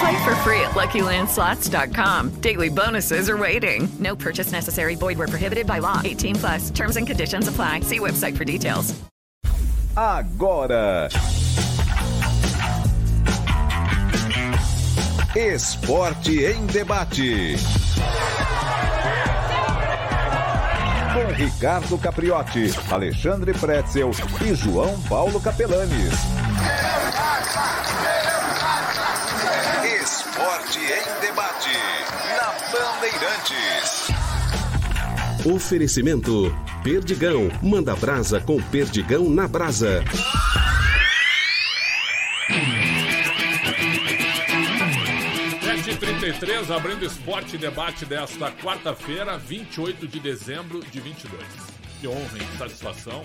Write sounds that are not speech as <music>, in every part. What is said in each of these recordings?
Play for free at LuckyLandSlots.com. Daily bonuses are waiting. No purchase necessary. Void where prohibited by law. 18 plus. Terms and conditions apply. See website for details. Agora. Esporte em debate. Com Ricardo Capriotti, Alexandre Pretzel e João Paulo Capelanes. Esporte em debate. Na Bandeirantes. Oferecimento Perdigão. Manda brasa com Perdigão na brasa. 33 abrindo esporte e debate desta quarta-feira, 28 de dezembro de 22. Que honra e satisfação.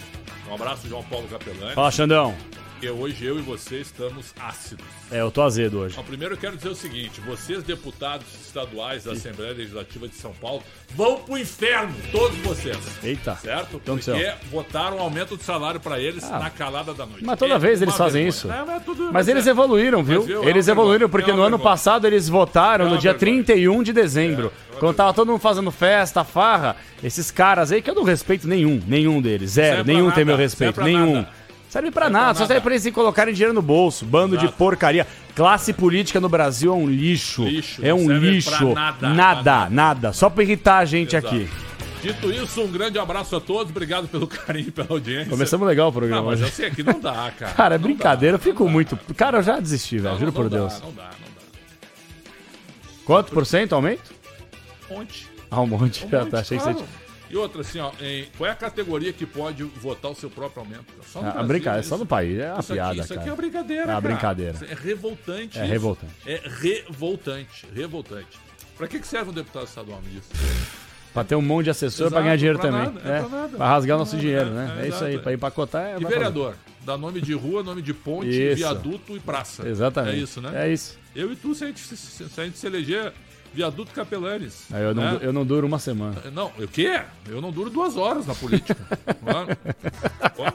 Um abraço, João Paulo Capelani. Fala, Xandão. Porque hoje eu e você estamos ácidos. É, eu tô azedo hoje. Bom, primeiro eu quero dizer o seguinte: vocês, deputados estaduais da Assembleia Legislativa de São Paulo, vão pro inferno, todos vocês. Eita. Certo? Então, Porque céu. votaram um aumento de salário pra eles Ah. na calada da noite. Mas toda É vez eles fazem vergonha. isso. Não, mas é tudo- Mas é- eles evoluíram, viu? Mas, viu? É Eles uma evoluíram, vergonha, porque é no ano vergonha. passado eles votaram É no dia vergonha. 31 de dezembro. É, Quando tava todo mundo fazendo festa, farra, esses caras aí que eu não respeito nenhum, nenhum deles, zero, nenhum tem nada, meu serve respeito, nenhum. nada. Serve pra Serve pra nada, só serve pra eles se colocarem dinheiro no bolso. Bando de Exato. porcaria. Classe política no Brasil é um lixo. Lixo, é um lixo. nada, nada, nada. Só pra irritar a gente Exato. aqui. Dito isso, um grande abraço a todos. Obrigado pelo <laughs> carinho e pela audiência. Começamos legal o Não, programa mas eu sei que não dá, <laughs> cara. Cara, é Não brincadeira, eu dá, fico não dá. muito. Cara, eu já desisti, velho, juro por dá, Deus. Não dá, não dá. Quanto por cento aumento? Monte. Ah, um monte. Um <laughs> monte, tá, achei que claro. você. E outra, assim, ó, em- qual é a categoria que pode votar o seu próprio aumento? Só no a Brasil, brincadeira, isso. só no país. É uma Isso aqui- piada, Isso aqui cara. é uma brincadeira, É uma cara. brincadeira. Isso É revoltante. É isso. revoltante. É revoltante. Revoltante. Pra que, que serve um deputado estadual nisso? Pra ter um monte de assessor Exato, pra ganhar dinheiro pra também. nada, é é, pra nada. pra rasgar Pra nosso nada, dinheiro, é, né? é, É, isso aí, pra empacotar é. E fazer. vereador? Dá nome de rua, nome de ponte, Isso. viaduto e praça. Exatamente. É isso, né? É isso. Eu e tu, se a gente se- se a gente se eleger viaduto Capelanes. Aí eu não, né? eu não duro uma semana. Não, o quê? Eu não duro duas horas na política. <laughs> Pelo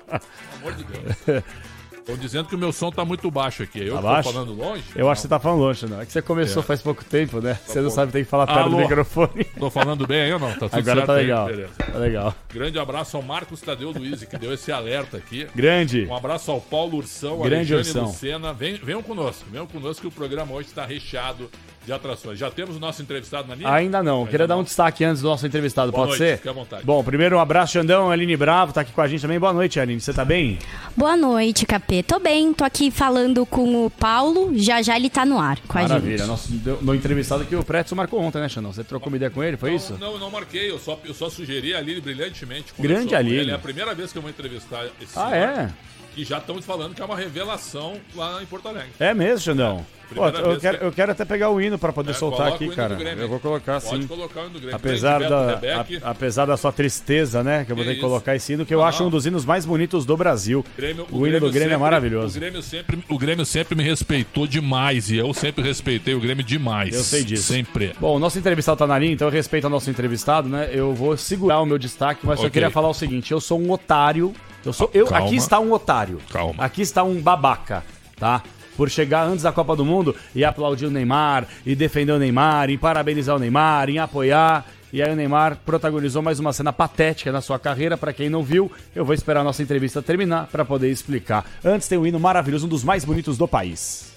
amor de Deus. Estão dizendo que o meu som tá muito baixo aqui. Eu Tá tô baixo? falando longe? Eu acho que você tá falando longe, não. É que você começou É. faz pouco tempo, né? Você não sabe, tem que falar perto Alô? do microfone. Tô falando bem aí ou não? Tá tudo Agora certo tá aí? legal. Beleza. Tá legal. Grande abraço ao Marcos Tadeu Luiz, que deu esse alerta aqui. Grande. Um abraço ao Paulo Ursão, Grande Alexandre Ursão. Lucena. Vem, venham conosco, venham conosco que o programa hoje está recheado de atrações. Já temos o nosso entrevistado na linha? Ainda não. Ainda Queria dar não. um destaque antes do nosso entrevistado, Boa pode noite, ser? fique à vontade. Bom, primeiro um abraço, Xandão, Aline Bravo, tá aqui com a gente também. Boa noite, Aline. Você tá bem? Boa noite, Capê. Tô bem, tô aqui falando com o Paulo. Já já ele tá no ar com a Maravilha. gente. Nosso, deu- no entrevistado que o Pretzo marcou ontem, né, Xandão? Você trocou uma ideia com ele, foi isso? Não, não, não marquei, eu só, eu só sugeri a Aline brilhantemente. Grande Aline. ele. É a primeira vez que eu vou entrevistar esse Ah, senhor. é? E já estamos falando que é uma revelação lá em Porto Alegre. É mesmo, Xandão? Pô, eu quero, que- eu quero até pegar o hino pra poder É, soltar o aqui, cara. Grêmio Eu vou colocar Pode sim. colocar o hino do Grêmio. Apesar da, Rebeck. a- apesar da sua tristeza, né? Que eu vou ter que colocar esse hino, que eu Não, acho um dos hinos mais bonitos do Brasil. Grêmio- o hino do Grêmio é sempre- maravilhoso. O Grêmio, sempre, o Grêmio sempre me respeitou demais e eu sempre respeitei o Grêmio demais. Eu sei disso. Sempre. Bom, o nosso entrevistado tá na linha, então eu respeito ao nosso entrevistado, né? Eu vou segurar o meu destaque, mas só Ok. queria falar o seguinte: eu sou um otário. Eu sou. Eu, Calma. aqui está um otário. Calma. Aqui está um babaca, tá? Por chegar antes da Copa do Mundo e aplaudir o Neymar, e defender o Neymar, e parabenizar o Neymar, e apoiar. E aí o Neymar protagonizou mais uma cena patética na sua carreira. Pra quem não viu, eu vou esperar a nossa entrevista terminar pra poder explicar. Antes tem um hino maravilhoso, um dos mais bonitos do país.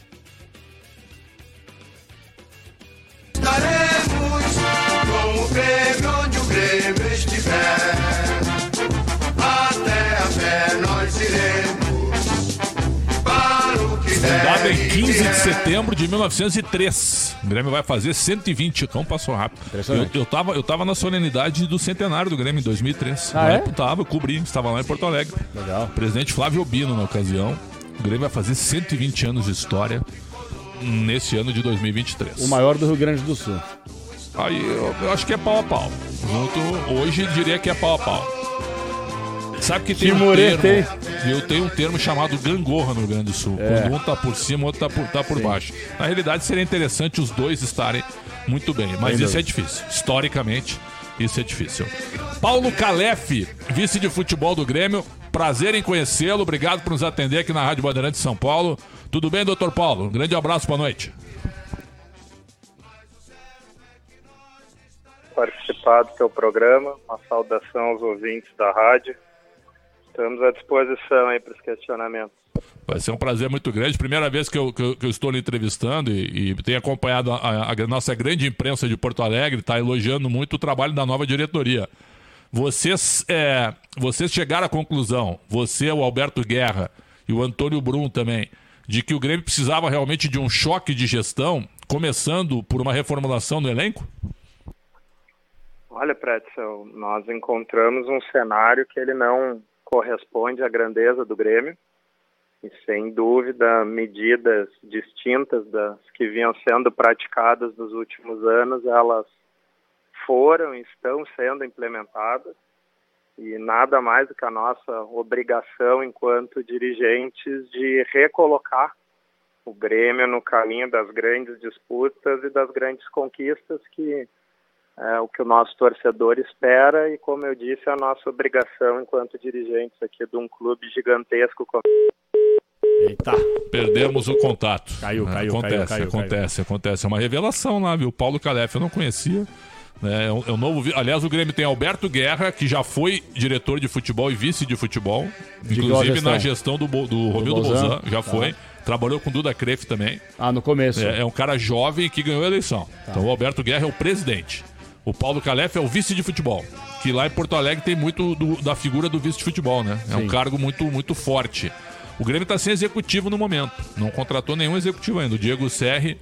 Estaremos com o Grêmio onde o Grêmio estiver. Até a Fundado em 15 de setembro de 1903. O Grêmio vai fazer 120. Então passou rápido. Eu, eu, tava, eu tava na solenidade do centenário do Grêmio em 2003. Ah, Na é? época tava, eu cobri, estava lá em Porto Alegre. Legal. Presidente Flávio Obino na ocasião. O Grêmio vai fazer 120 anos de história nesse ano de 2023. O maior do Rio Grande do Sul. Aí eu, eu acho que é pau a pau. Junto, hoje diria que é pau a pau. Sabe que tem um termo, eu tenho um termo chamado gangorra no Rio Grande do Sul. É. Quando um tá por cima, o outro tá por, tá por baixo. Na realidade, seria interessante os dois estarem muito bem. Mas isso é difícil. Historicamente, isso é difícil. Paulo Calef, vice de futebol do Grêmio. Prazer em conhecê-lo. Obrigado por nos atender aqui na Rádio Bandeirantes de São Paulo. Tudo bem, doutor Paulo? Um grande abraço, boa noite. participar do teu programa. Uma saudação aos ouvintes da rádio. Estamos à disposição aí para os questionamentos. Vai ser um prazer muito grande. Primeira vez que eu, que eu, que eu estou lhe entrevistando e, e tenho acompanhado a, a- nossa grande imprensa de Porto Alegre, está elogiando muito o trabalho da nova diretoria. Vocês, é, vocês chegaram à conclusão, você, o Alberto Guerra e o Antônio Brum também, de que o Grêmio precisava realmente de um choque de gestão, começando por uma reformulação no elenco? Olha, Pretzel, nós encontramos um cenário que ele não corresponde à grandeza do Grêmio. E, sem dúvida, medidas distintas das que vinham sendo praticadas nos últimos anos, elas foram e estão sendo implementadas. E nada mais do que a nossa obrigação enquanto dirigentes de recolocar o Grêmio no caminho das grandes disputas e das grandes conquistas que é o que o nosso torcedor espera e, como eu disse, é a nossa obrigação enquanto dirigentes aqui de um clube gigantesco como Eita. Perdemos o contato. Caiu, É, caiu, acontece, caiu, caiu, acontece, acontece. É uma revelação lá, viu? Paulo Calef eu não conhecia. né? É, um, é um novo. Aliás, o Grêmio tem Alberto Guerra, que já foi diretor de futebol e vice de futebol. De inclusive gestão? na gestão do, Bo- do Romildo? Bolzan, já Tá. foi. Trabalhou com Duda Crefe também. Ah, no começo. É, é um cara jovem que ganhou a eleição. Tá. Então o Alberto Guerra é o presidente. O Paulo Calef é o vice de futebol. Que lá em Porto Alegre tem muito do- da figura do vice de futebol, né? É Sim. um cargo muito, muito forte. O Grêmio está sem executivo no momento. Não contratou nenhum executivo ainda. O Diego Serri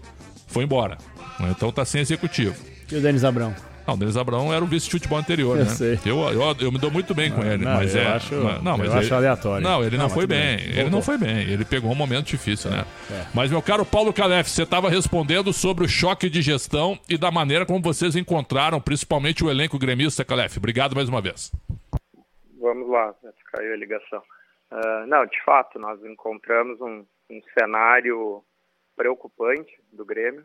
foi embora. né? Então está sem executivo. E o Denis Abrão? Não, o Denis Abrão era o vice de futebol anterior, Eu né? sei. Eu, eu, eu me dou muito bem com ele, não, mas eu é. acho- mas- não, mas eu ele, acho aleatório. Não, ele não, Não, foi bem. bem. Ele não foi bem. Ele pegou um momento difícil, né? é. Mas, meu caro Paulo Calef, você estava respondendo sobre o choque de gestão e da maneira como vocês encontraram, principalmente o elenco gremista, Calef. Obrigado mais uma vez. Vamos lá, caiu a ligação. Ah, não, de fato, nós encontramos um, um cenário preocupante do Grêmio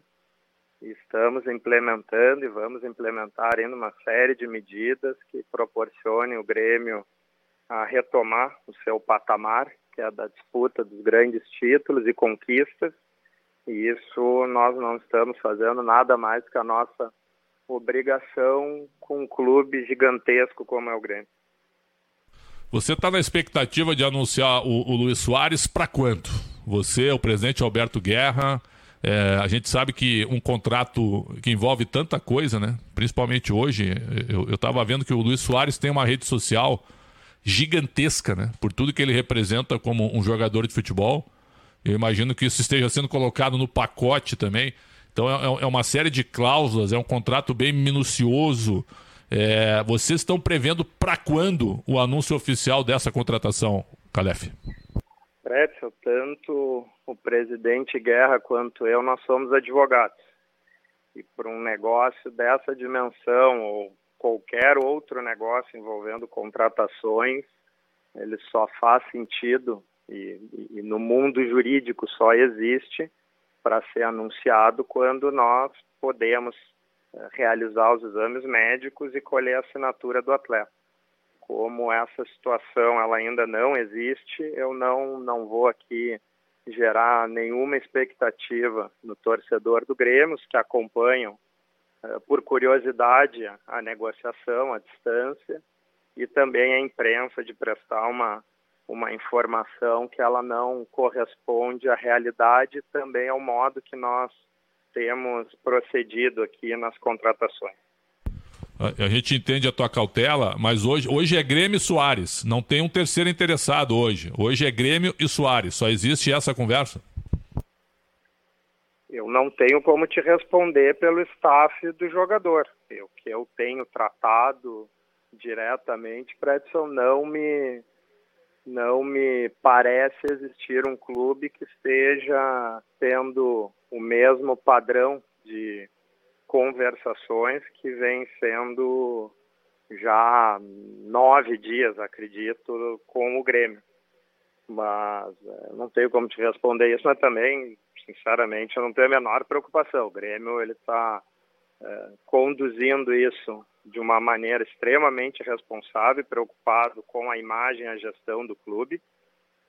estamos implementando e vamos implementar ainda uma série de medidas que proporcionem o Grêmio a retomar o seu patamar, que é da disputa dos grandes títulos e conquistas. E isso nós não estamos fazendo nada mais que a nossa obrigação com um clube gigantesco como é o Grêmio. Você está na expectativa de anunciar o, o Luiz Soares para quanto? Você, o presidente Alberto Guerra. É, a gente sabe que um contrato que envolve tanta coisa, né? Principalmente hoje, eu estava vendo que o Luiz Soares tem uma rede social gigantesca, né? Por tudo que ele representa como um jogador de futebol. Eu imagino que isso esteja sendo colocado no pacote também. Então é, é uma série de cláusulas, é um contrato bem minucioso. É, vocês estão prevendo para quando o anúncio oficial dessa contratação, Calef? Pretzel, tanto o presidente Guerra quanto eu, nós somos advogados. E para um negócio dessa dimensão ou qualquer outro negócio envolvendo contratações, ele só faz sentido e, e- e no mundo jurídico só existe para ser anunciado quando nós podemos eh, realizar os exames médicos e colher a assinatura do atleta. Como essa situação ela ainda não existe, eu não não vou aqui gerar nenhuma expectativa no torcedor do Grêmio, que acompanham eh, por curiosidade a, a negociação à distância e também a imprensa de prestar uma uma informação que ela não corresponde à realidade e também ao modo que nós temos procedido aqui nas contratações. A, gente entende a tua cautela, mas hoje, hoje é Grêmio e Soares. Não tem um terceiro interessado hoje. Hoje é Grêmio e Soares. Só existe essa conversa? eu não tenho como te responder pelo staff do jogador. O que eu tenho tratado diretamente, Predson, não me não me parece existir um clube que esteja tendo o mesmo padrão de conversações que vem sendo já nove dias, acredito, com o Grêmio. Mas é, não tenho como te responder isso, mas também, sinceramente, eu não tenho a menor preocupação. O Grêmio ele está é, conduzindo isso de uma maneira extremamente responsável, preocupado com a imagem e a gestão do clube.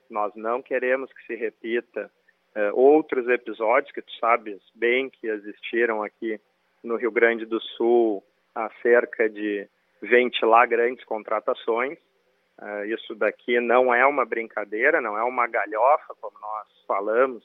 Nós não queremos que se repita é, outros episódios que tu sabes bem que existiram aqui no Rio Grande do Sul acerca de ventilar grandes contratações. Uh, isso daqui não é uma brincadeira, não é uma galhofa, como nós falamos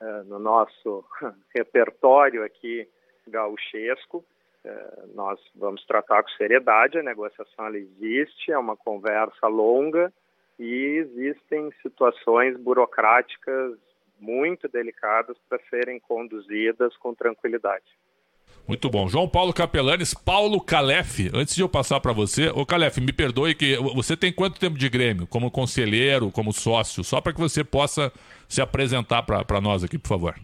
uh, no nosso <laughs> repertório aqui gauchesco. Uh, nós vamos tratar com seriedade, a negociação existe, é uma conversa longa e existem situações burocráticas muito delicadas para serem conduzidas com tranquilidade. Muito bom. João Paulo Capelanes, Paulo Calef. Antes de eu passar para você, ô Calef, me perdoe que você tem quanto tempo de Grêmio como conselheiro, como sócio, só para que você possa se apresentar para nós aqui, por favor.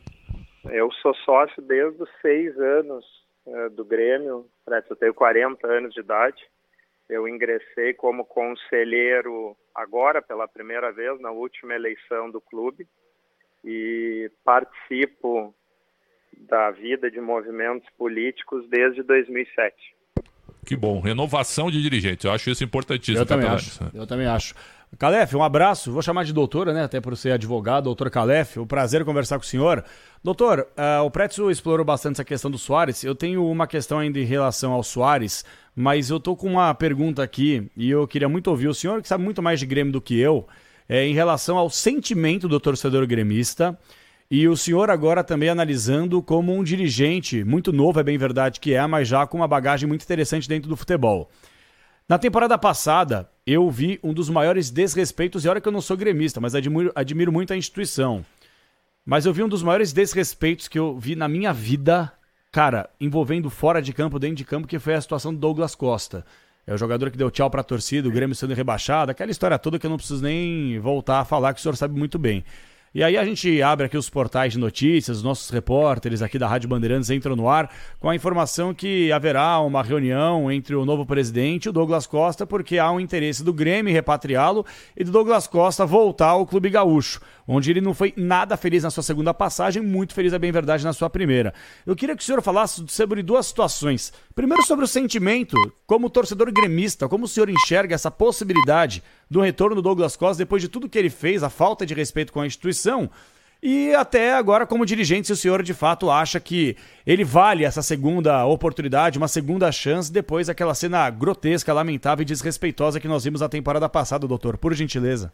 Eu sou sócio desde os seis anos é, do Grêmio, eu tenho 40 anos de idade. Eu ingressei como conselheiro agora pela primeira vez na última eleição do clube e participo da vida de movimentos políticos desde 2007. Que bom, renovação de dirigentes, eu acho isso importantíssimo. Eu também acho, eu também acho. Calef, um abraço, vou chamar de doutora, né, até por ser advogado, doutor Calef, o um prazer conversar com o senhor. Doutor, uh, o Pretzel explorou bastante essa questão do Soares, eu tenho uma questão ainda em relação ao Soares, mas eu tô com uma pergunta aqui e eu queria muito ouvir o senhor, que sabe muito mais de Grêmio do que eu, é, em relação ao sentimento do torcedor gremista, e o senhor agora também analisando como um dirigente muito novo, é bem verdade que é, mas já com uma bagagem muito interessante dentro do futebol. Na temporada passada, eu vi um dos maiores desrespeitos, e olha que eu não sou gremista, mas admiro, admiro muito a instituição. Mas eu vi um dos maiores desrespeitos que eu vi na minha vida, cara, envolvendo fora de campo, dentro de campo, que foi a situação do Douglas Costa. É o jogador que deu tchau para a torcida, o Grêmio sendo rebaixado, aquela história toda que eu não preciso nem voltar a falar, que o senhor sabe muito bem. E aí a gente abre aqui os portais de notícias, os nossos repórteres aqui da Rádio Bandeirantes entram no ar com a informação que haverá uma reunião entre o novo presidente e o Douglas Costa, porque há um interesse do Grêmio repatriá-lo e do Douglas Costa voltar ao Clube Gaúcho onde ele não foi nada feliz na sua segunda passagem, muito feliz, é bem verdade, na sua primeira. Eu queria que o senhor falasse sobre duas situações. Primeiro, sobre o sentimento, como torcedor gremista, como o senhor enxerga essa possibilidade do retorno do Douglas Costa depois de tudo que ele fez, a falta de respeito com a instituição. E até agora, como dirigente, se o senhor de fato acha que ele vale essa segunda oportunidade, uma segunda chance, depois daquela cena grotesca, lamentável e desrespeitosa que nós vimos na temporada passada, doutor, por gentileza.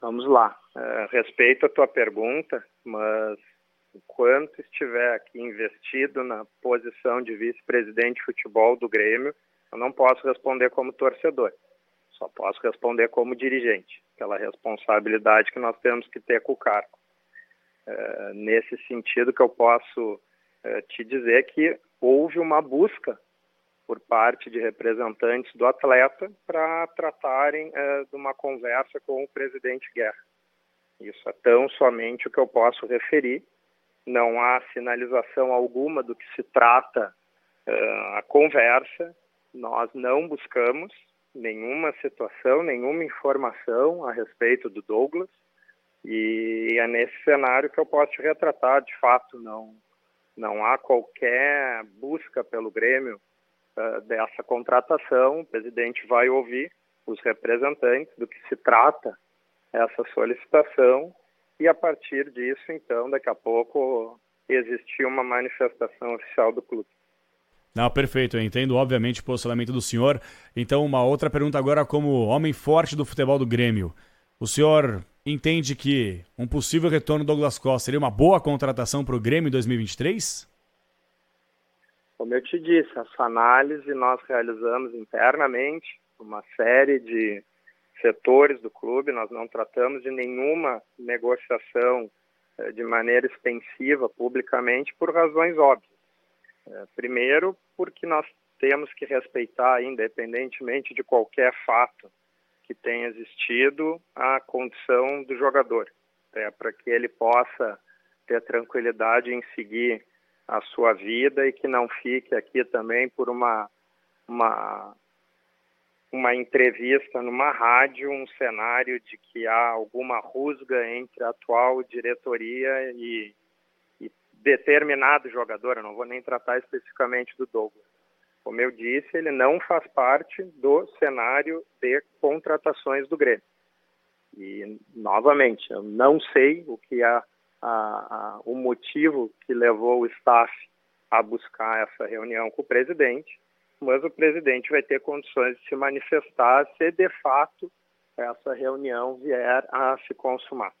Vamos lá. É, respeito a tua pergunta, mas enquanto estiver aqui investido na posição de vice-presidente de futebol do Grêmio, eu não posso responder como torcedor. Só posso responder como dirigente, pela responsabilidade que nós temos que ter com o cargo. É, nesse sentido que eu posso é, te dizer que houve uma busca por parte de representantes do atleta para tratarem é, de uma conversa com o presidente Guerra. Isso é tão somente o que eu posso referir. Não há sinalização alguma do que se trata é, a conversa. Nós não buscamos nenhuma situação, nenhuma informação a respeito do Douglas. E é nesse cenário que eu posso te retratar. De fato, não, não há qualquer busca pelo Grêmio uh, dessa contratação, o presidente vai ouvir os representantes do que se trata essa solicitação e a partir disso, então, daqui a pouco existir uma manifestação oficial do clube. Não, perfeito, eu entendo obviamente o posicionamento do senhor. Então, uma outra pergunta agora como homem forte do futebol do Grêmio. O senhor entende que um possível retorno do Douglas Costa seria uma boa contratação para o Grêmio em 2023? Como eu te disse, essa análise nós realizamos internamente, uma série de setores do clube, nós não tratamos de nenhuma negociação eh, de maneira extensiva publicamente por razões óbvias. Eh, primeiro, porque nós temos que respeitar, independentemente de qualquer fato que tenha existido, a condição do jogador, é, para que ele possa ter tranquilidade em seguir a sua vida e que não fique aqui também por uma uma uma entrevista numa rádio, um cenário de que há alguma rusga entre a atual diretoria e, e determinado jogador. Eu não vou nem tratar especificamente do Douglas. Como eu disse, ele não faz parte do cenário de contratações do Grêmio. E, novamente, eu não sei o que é a, a, o motivo que levou o staff a buscar essa reunião com o presidente, mas o presidente vai ter condições de se manifestar se de fato essa reunião vier a se consumar.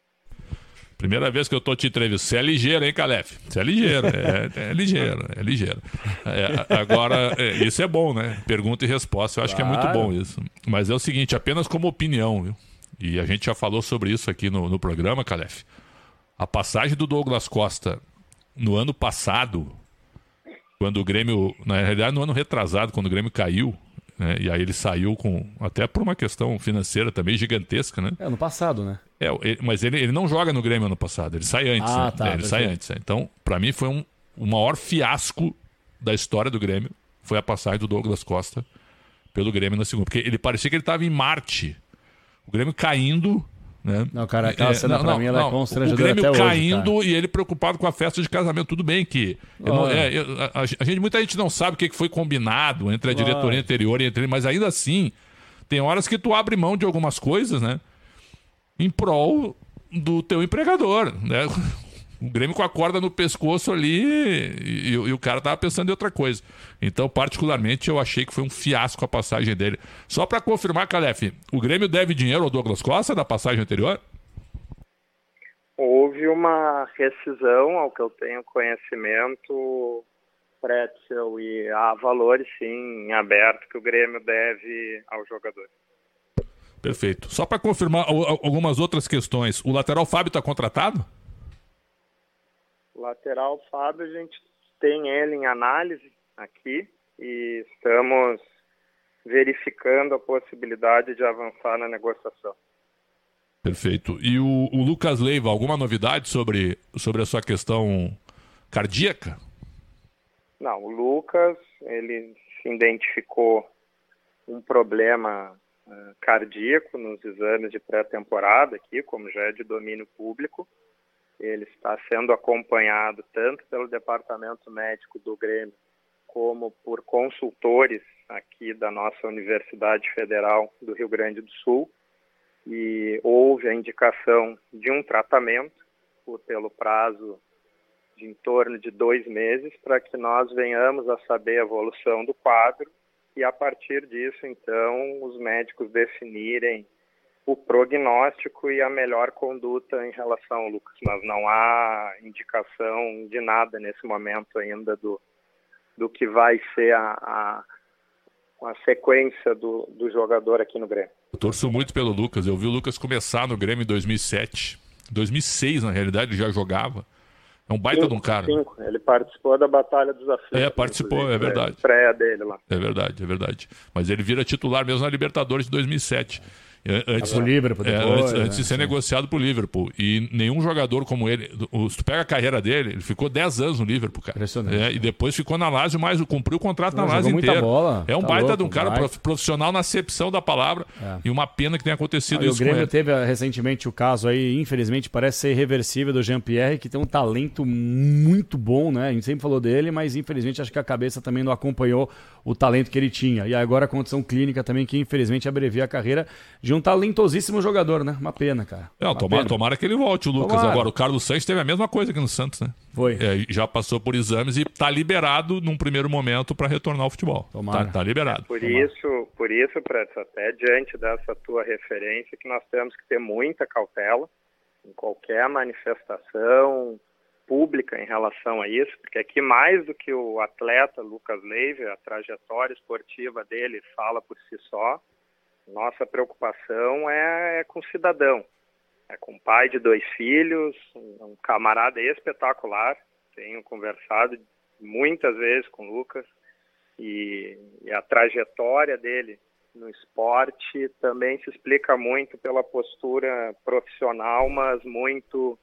Primeira vez que eu tô te entrevistando. Você é ligeiro, hein, Calef? Você é ligeiro, é, é ligeiro, é ligeiro. É, agora, é, isso é bom, né? Pergunta e resposta. Eu acho claro. que é muito bom isso. Mas é o seguinte, apenas como opinião, viu? E a gente já falou sobre isso aqui no, no programa, Calef. A passagem do Douglas Costa no ano passado quando o Grêmio, na realidade, no ano retrasado, quando o Grêmio caiu, né, e aí ele saiu com, até por uma questão financeira também gigantesca, né? É, ano passado, né? É, ele, mas ele, ele não joga no Grêmio ano passado, ele sai antes. Ah, né? tá, é, ele sai antes. É. Então, para mim, foi um, o maior fiasco da história do Grêmio, foi a passagem do Douglas Costa pelo Grêmio na segunda. Porque ele parecia que ele estava em Marte. O Grêmio caindo né? Não, cara, aquela é, cena não, pra não, mim ela é não. é constrangedora O Grêmio até caindo hoje, e ele preocupado com a festa de casamento. Tudo bem que... Não, é, eu, a, a, gente, muita gente não sabe o que foi combinado entre a diretoria anterior e entre ele, mas ainda assim, tem horas que tu abre mão de algumas coisas, né? Em prol do teu empregador, né? O Grêmio com a corda no pescoço ali e, e, e, o cara tava pensando em outra coisa. Então, particularmente, eu achei que foi um fiasco a passagem dele. Só para confirmar, Calef, o Grêmio deve dinheiro ao Douglas Costa da passagem anterior? Houve uma rescisão, ao que eu tenho conhecimento, Pretzel, e há valores, sim, em aberto que o Grêmio deve ao jogador. Perfeito. Só para confirmar algumas outras questões, o lateral Fábio está contratado? Lateral Fábio, a gente tem ele em análise aqui e estamos verificando a possibilidade de avançar na negociação. Perfeito. E o, o, Lucas Leiva, alguma novidade sobre, sobre a sua questão cardíaca? Não, o Lucas, ele se identificou um problema uh, cardíaco nos exames de pré-temporada aqui, como já é de domínio público. Ele está sendo acompanhado tanto pelo departamento médico do Grêmio como por consultores aqui da nossa Universidade Federal do Rio Grande do Sul. E houve a indicação de um tratamento por, pelo prazo de em torno de dois meses para que nós venhamos a saber a evolução do quadro e a partir disso então os médicos definirem o prognóstico e a melhor conduta em relação ao Lucas. Mas não há indicação de nada nesse momento ainda do, do que vai ser a, a, a sequência do, do jogador aqui no Grêmio. Eu torço muito pelo Lucas. Eu vi o Lucas começar no Grêmio em 2007. 2006, na realidade, ele já jogava. É um baita cinco, de um cara. Cinco. Ele participou da Batalha dos Aflitos. É, participou, é verdade. Estreia dele lá. É verdade, é verdade. Mas ele vira titular mesmo na Libertadores de 2007. Antes, o Liverpool depois, é, antes, né? antes, de ser negociado pro Liverpool. E nenhum jogador como ele. Se tu pega a carreira dele, ele ficou 10 anos no Liverpool, cara. Impressionante. É, e depois ficou na Lazio, mas cumpriu o contrato Não, na Lazio inteira. Bola. É um tá baita louco, de um cara vai. profissional na acepção da palavra. É. E uma pena que tenha acontecido ah, isso. O Grêmio teve recentemente o caso aí, infelizmente, parece ser irreversível do Jean-Pierre, que tem um talento muito bom, né? A gente sempre falou dele, mas infelizmente acho que a cabeça também não acompanhou o talento que ele tinha. E agora a condição clínica também, que infelizmente abrevia a carreira de um talentosíssimo jogador, né? Uma pena, cara. Não, tomara, pena. tomara que ele volte, o Lucas. Tomara. Agora, o Carlos Santos teve a mesma coisa aqui no Santos, né? Foi. É, já passou por exames e tá liberado num primeiro momento para retornar ao futebol. Tomara. Tá, tá liberado. Por isso, por isso, Preto, até diante dessa tua referência, que nós temos que ter muita cautela em qualquer manifestação pública em relação a isso, porque aqui mais do que o atleta Lucas Leive, a trajetória esportiva dele fala por si só, nossa preocupação é, é com o cidadão. é com pai de dois filhos, um camarada espetacular. Tenho conversado muitas vezes com o Lucas e, e a trajetória dele no esporte também se explica muito pela postura profissional, mas muito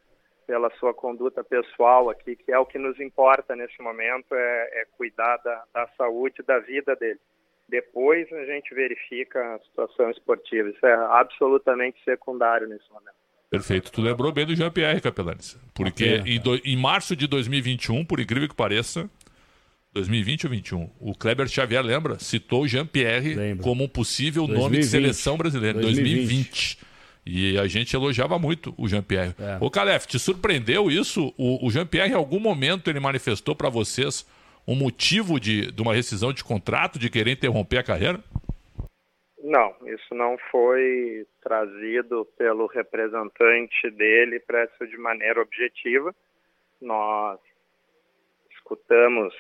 pela sua conduta pessoal aqui, que é o que nos importa nesse momento, é, é cuidar da, da saúde da vida dele. Depois a gente verifica a situação esportiva. Isso é absolutamente secundário nesse momento. Perfeito. Tu lembrou bem do Jean-Pierre Capelanes. Porque em, do, em março de 2021, por incrível que pareça, 2020 ou 21, o Kleber Xavier, lembra? Citou o Jean-Pierre como um possível 2020. nome de seleção brasileira. 2020. 2020. E a gente elogiava muito o Jean-Pierre. É. Ô, Calef, te surpreendeu isso? O, o Jean-Pierre, em algum momento, ele manifestou para vocês um motivo de, de uma rescisão de contrato, de querer interromper a carreira? Não, isso não foi trazido pelo representante dele para isso de maneira objetiva. Nós escutamos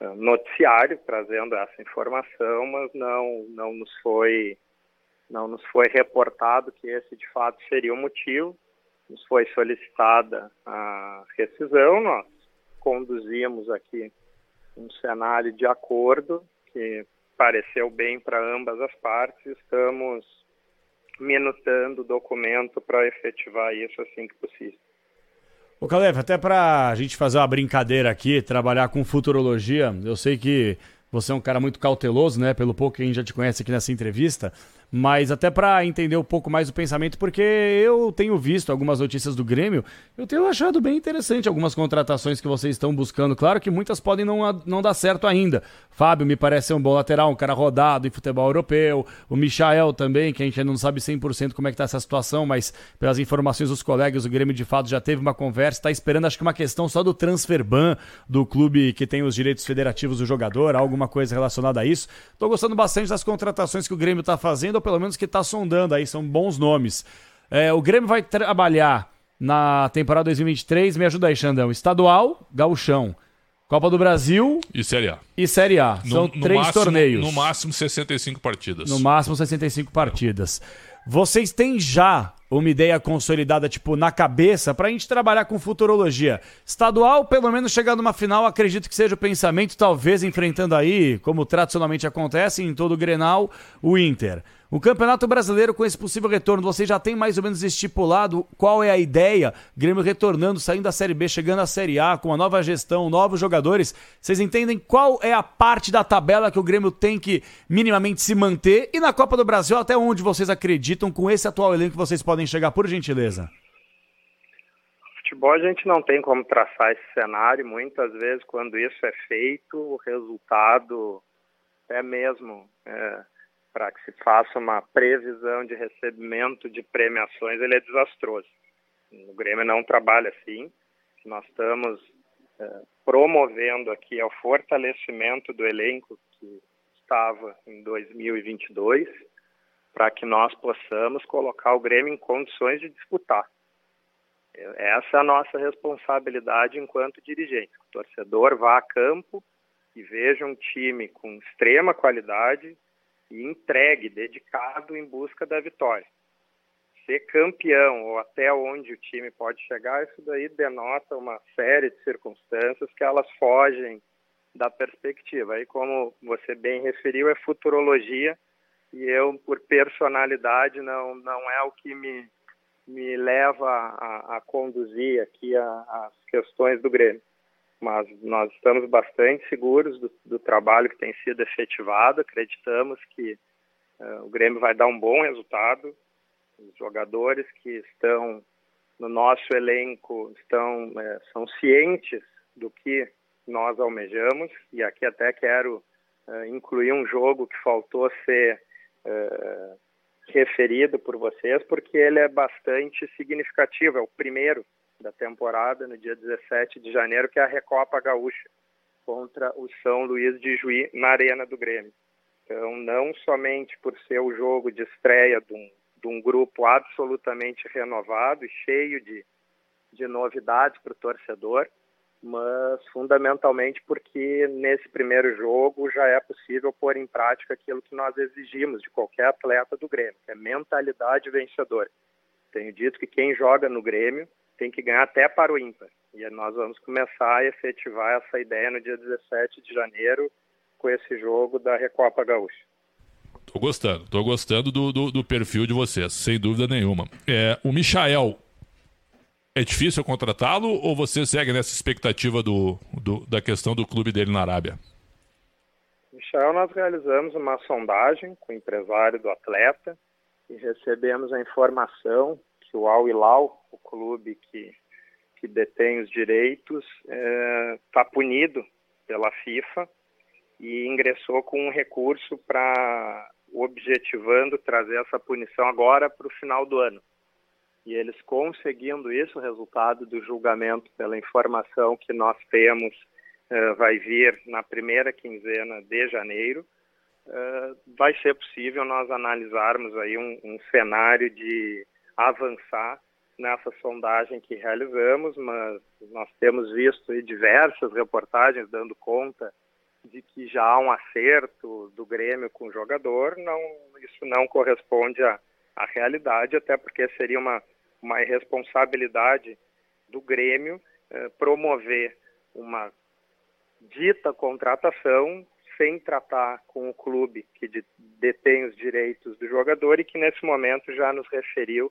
eh, noticiário trazendo essa informação, mas não não nos foi não nos foi reportado que esse de fato seria o motivo. Nos foi solicitada a rescisão, nós conduzimos aqui um cenário de acordo que pareceu bem para ambas as partes. Estamos minutando o documento para efetivar isso assim que possível. Ô Caleb, até para a gente fazer uma brincadeira aqui, trabalhar com futurologia, eu sei que você é um cara muito cauteloso, né? Pelo pouco que a gente já te conhece aqui nessa entrevista mas até para entender um pouco mais o pensamento, porque eu tenho visto algumas notícias do Grêmio, eu tenho achado bem interessante algumas contratações que vocês estão buscando. Claro que muitas podem não, não dar certo ainda. Fábio me parece ser um bom lateral, um cara rodado em futebol europeu. O Michael também, que a gente ainda não sabe 100% como é que tá essa situação, mas pelas informações dos colegas, o Grêmio de fato já teve uma conversa, está esperando acho que uma questão só do transfer ban do clube que tem os direitos federativos do jogador, alguma coisa relacionada a isso. Estou gostando bastante das contratações que o Grêmio está fazendo pelo menos que está sondando aí, são bons nomes. É, o Grêmio vai trabalhar na temporada 2023, me ajuda aí, Xandão. Estadual, Gauchão. Copa do Brasil. E Série A. E Série A. São no, no três máximo, torneios. No máximo 65 partidas. No máximo 65 partidas. Vocês têm já uma ideia consolidada, tipo, na cabeça, para a gente trabalhar com futurologia. Estadual, pelo menos chegar numa final, acredito que seja o pensamento, talvez enfrentando aí, como tradicionalmente acontece em todo o Grenal, o Inter. O Campeonato Brasileiro, com esse possível retorno, você já tem mais ou menos estipulado qual é a ideia? Grêmio retornando, saindo da Série B, chegando à Série A, com uma nova gestão, novos jogadores. Vocês entendem qual é a parte da tabela que o Grêmio tem que minimamente se manter? E na Copa do Brasil, até onde vocês acreditam com esse atual elenco que vocês podem chegar, por gentileza? Futebol a gente não tem como traçar esse cenário. Muitas vezes, quando isso é feito, o resultado é mesmo. É para que se faça uma previsão de recebimento de premiações, ele é desastroso. O Grêmio não trabalha assim. Nós estamos é, promovendo aqui o fortalecimento do elenco que estava em 2022, para que nós possamos colocar o Grêmio em condições de disputar. Essa é a nossa responsabilidade enquanto dirigente. O torcedor vá a campo e veja um time com extrema qualidade, e entregue, dedicado em busca da vitória. Ser campeão ou até onde o time pode chegar, isso daí denota uma série de circunstâncias que elas fogem da perspectiva. Aí, como você bem referiu, é futurologia e eu, por personalidade, não, não é o que me, me leva a, a conduzir aqui as questões do Grêmio mas nós estamos bastante seguros do, do trabalho que tem sido efetivado, acreditamos que uh, o Grêmio vai dar um bom resultado, os jogadores que estão no nosso elenco estão é, são cientes do que nós almejamos. E aqui até quero uh, incluir um jogo que faltou ser uh, referido por vocês porque ele é bastante significativo, é o primeiro da temporada, no dia 17 de janeiro, que é a Recopa Gaúcha, contra o São Luís de Juí, na Arena do Grêmio. Então, não somente por ser o jogo de estreia de um, de um grupo absolutamente renovado e cheio de, de novidades para o torcedor, mas fundamentalmente porque nesse primeiro jogo já é possível pôr em prática aquilo que nós exigimos de qualquer atleta do Grêmio, que é mentalidade vencedora. tenho dito que quem joga no Grêmio tem que ganhar até para o ímpar. E nós vamos começar a efetivar essa ideia no dia 17 de janeiro com esse jogo da Recopa Gaúcha. Tô gostando, tô gostando do, do, do perfil de vocês, sem dúvida nenhuma. É, o Michael, é difícil contratá-lo ou você segue nessa expectativa do, do, da questão do clube dele na Arábia? Michel, nós realizamos uma sondagem com o empresário do atleta e recebemos a informação o Al Hilal, o clube que, que detém os direitos, está é, tá punido pela FIFA e ingressou com um recurso para objetivando trazer essa punição agora para o final do ano. E eles conseguindo isso, o resultado do julgamento, pela informação que nós temos, uh, vai vir na primeira quinzena de janeiro, uh, vai ser possível nós analisarmos aí um, um cenário de avançar nessa sondagem que realizamos, mas nós temos visto diversas reportagens dando conta de que já há um acerto do Grêmio com o jogador, não, isso não corresponde à, à realidade, até porque seria uma, uma irresponsabilidade do Grêmio eh, promover uma dita contratação sem tratar com o clube que de, detém os direitos do jogador e que nesse momento já nos referiu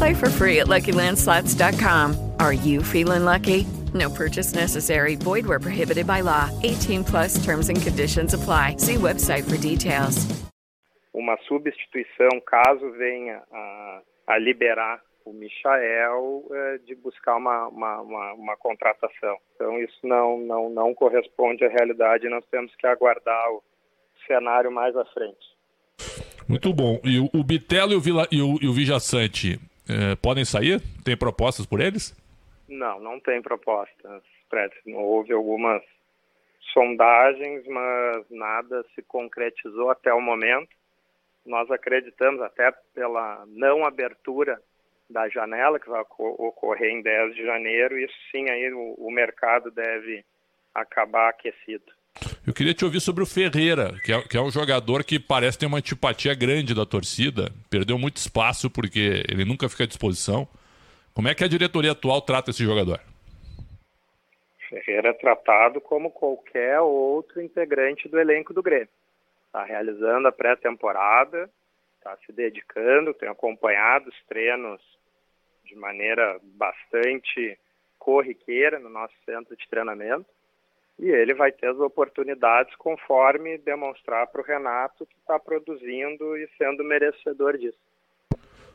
Play for free at LuckyLandSlots.com. Are you feeling lucky? No purchase necessary. Void where prohibited by law. 18 plus terms and conditions apply. See website for details. Uma substituição, caso venha a, a liberar o Michael é, de buscar uma, uma, uma, uma, contratação. Então isso não, não, não corresponde à realidade. Nós temos que aguardar o cenário mais à frente. Muito bom. E o, o Bitelo e o, Vila, e o, e o Vijaçante é, podem sair? Tem propostas por eles? Não, não tem propostas. Houve algumas sondagens, mas nada se concretizou até o momento. Nós acreditamos, até pela não abertura da janela, que vai ocorrer em 10 de janeiro, isso sim aí o, o mercado deve acabar aquecido. Eu queria te ouvir sobre o Ferreira, que é, que é um jogador que parece ter uma antipatia grande da torcida, perdeu muito espaço porque ele nunca fica à disposição. Como é que a diretoria atual trata esse jogador? Ferreira é tratado como qualquer outro integrante do elenco do Grêmio. Está realizando a pré-temporada, está se dedicando, tem acompanhado os treinos de maneira bastante corriqueira no nosso centro de treinamento e ele vai ter as oportunidades conforme demonstrar para o Renato que está produzindo e sendo merecedor disso.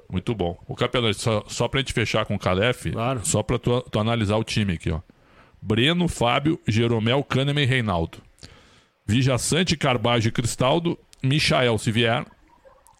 Muito bom. O Capelão, só, só para a gente fechar com o Calef, claro. só para tu, tu, analisar o time aqui, ó. Breno, Fábio, Jeromel, Kahneman e Reinaldo. Vijaçante, Carbajo e Cristaldo, Michael, se vier,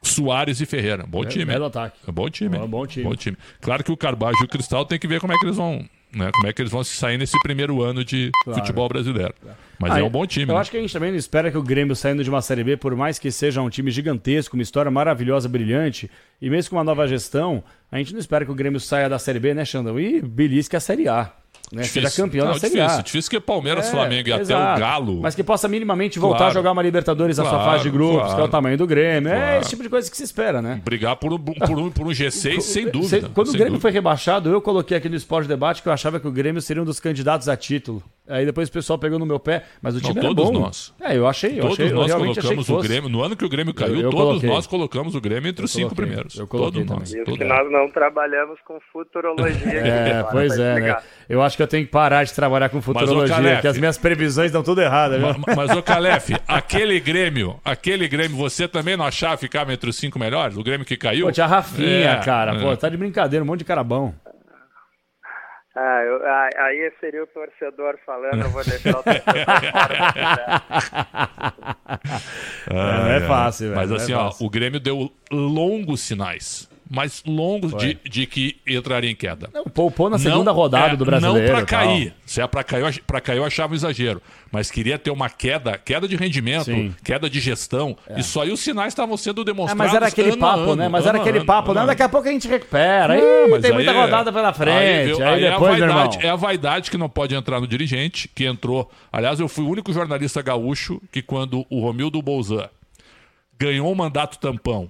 Soares e Ferreira. Bom é, time. Belo ataque. É bom time. É bom time. Bom time. Claro que o Carbajo e o Cristaldo tem que ver como é que eles vão né? Como é que eles vão se sair nesse primeiro ano de claro. futebol brasileiro. Mas ah, é um bom time. Eu né? acho que a gente também não espera que o Grêmio saindo de uma Série B, por mais que seja um time gigantesco, uma história maravilhosa, brilhante, e mesmo com uma nova gestão, a gente não espera que o Grêmio saia da Série B, né, Xandão? E belisque a Série A né? Difícil. Seja campeão não, da Série difícil, A. Difícil que Palmeiras, é, Flamengo e exato. até o Galo. Mas que possa minimamente voltar claro. a jogar uma Libertadores claro, na sua fase de grupos, claro. que é o tamanho do Grêmio. É claro. É esse tipo de coisa que se espera, né? Brigar por um, por um, por um G6, <laughs> sem dúvida. Quando sem o Grêmio dúvida. foi rebaixado, eu coloquei aqui no Esporte Debate que eu achava que o Grêmio seria um dos candidatos a título. Aí depois o pessoal pegou no meu pé, mas o Não, time era todos bom. nós. É, eu achei, eu todos achei, eu nós que colocamos o. Grêmio. No ano que o Grêmio caiu, Eu- eu todos coloquei. nós colocamos o Grêmio entre os cinco coloquei. primeiros. Eu coloquei todos nós. todos que nós. não trabalhamos com futurologia. É, agora, pois <laughs> é, né? Eu acho que eu tenho que parar de trabalhar com futurologia, Calef- que as minhas previsões estão tudo erradas, viu? Ma- Mas, ô Calef, aquele Grêmio, aquele Grêmio, você também não achava que ficava entre os cinco melhores? O Grêmio que caiu? Pô, tinha a Rafinha, É, cara. é. Pô, tá de brincadeira, um monte de cara bom. Ah, eu- ah, aí seria o torcedor falando, eu vou deixar o torcedor <laughs> É, não é fácil, velho, Mas é assim, ó, fácil. o Grêmio deu longos sinais. Mas longos de, de que entraria em queda. Não, poupou na segunda rodada do Brasileiro Não tal. cair. Se é pra cair, pra cair, eu achava um exagero. Mas queria ter uma queda, queda de rendimento, Sim. queda de gestão. E só aí os sinais estavam sendo É, demonstrados. mas era aquele ano papo, ano, né? Mas ano era aquele papo, não, ano. daqui a pouco a gente recupera. Não, mas tem aí muita é- rodada pela frente. Aí, viu, aí depois, é a vaidade, é a vaidade que não pode entrar no dirigente, que entrou. Aliás, eu fui o único jornalista gaúcho que, quando o Romildo Bolzan ganhou o mandato tampão,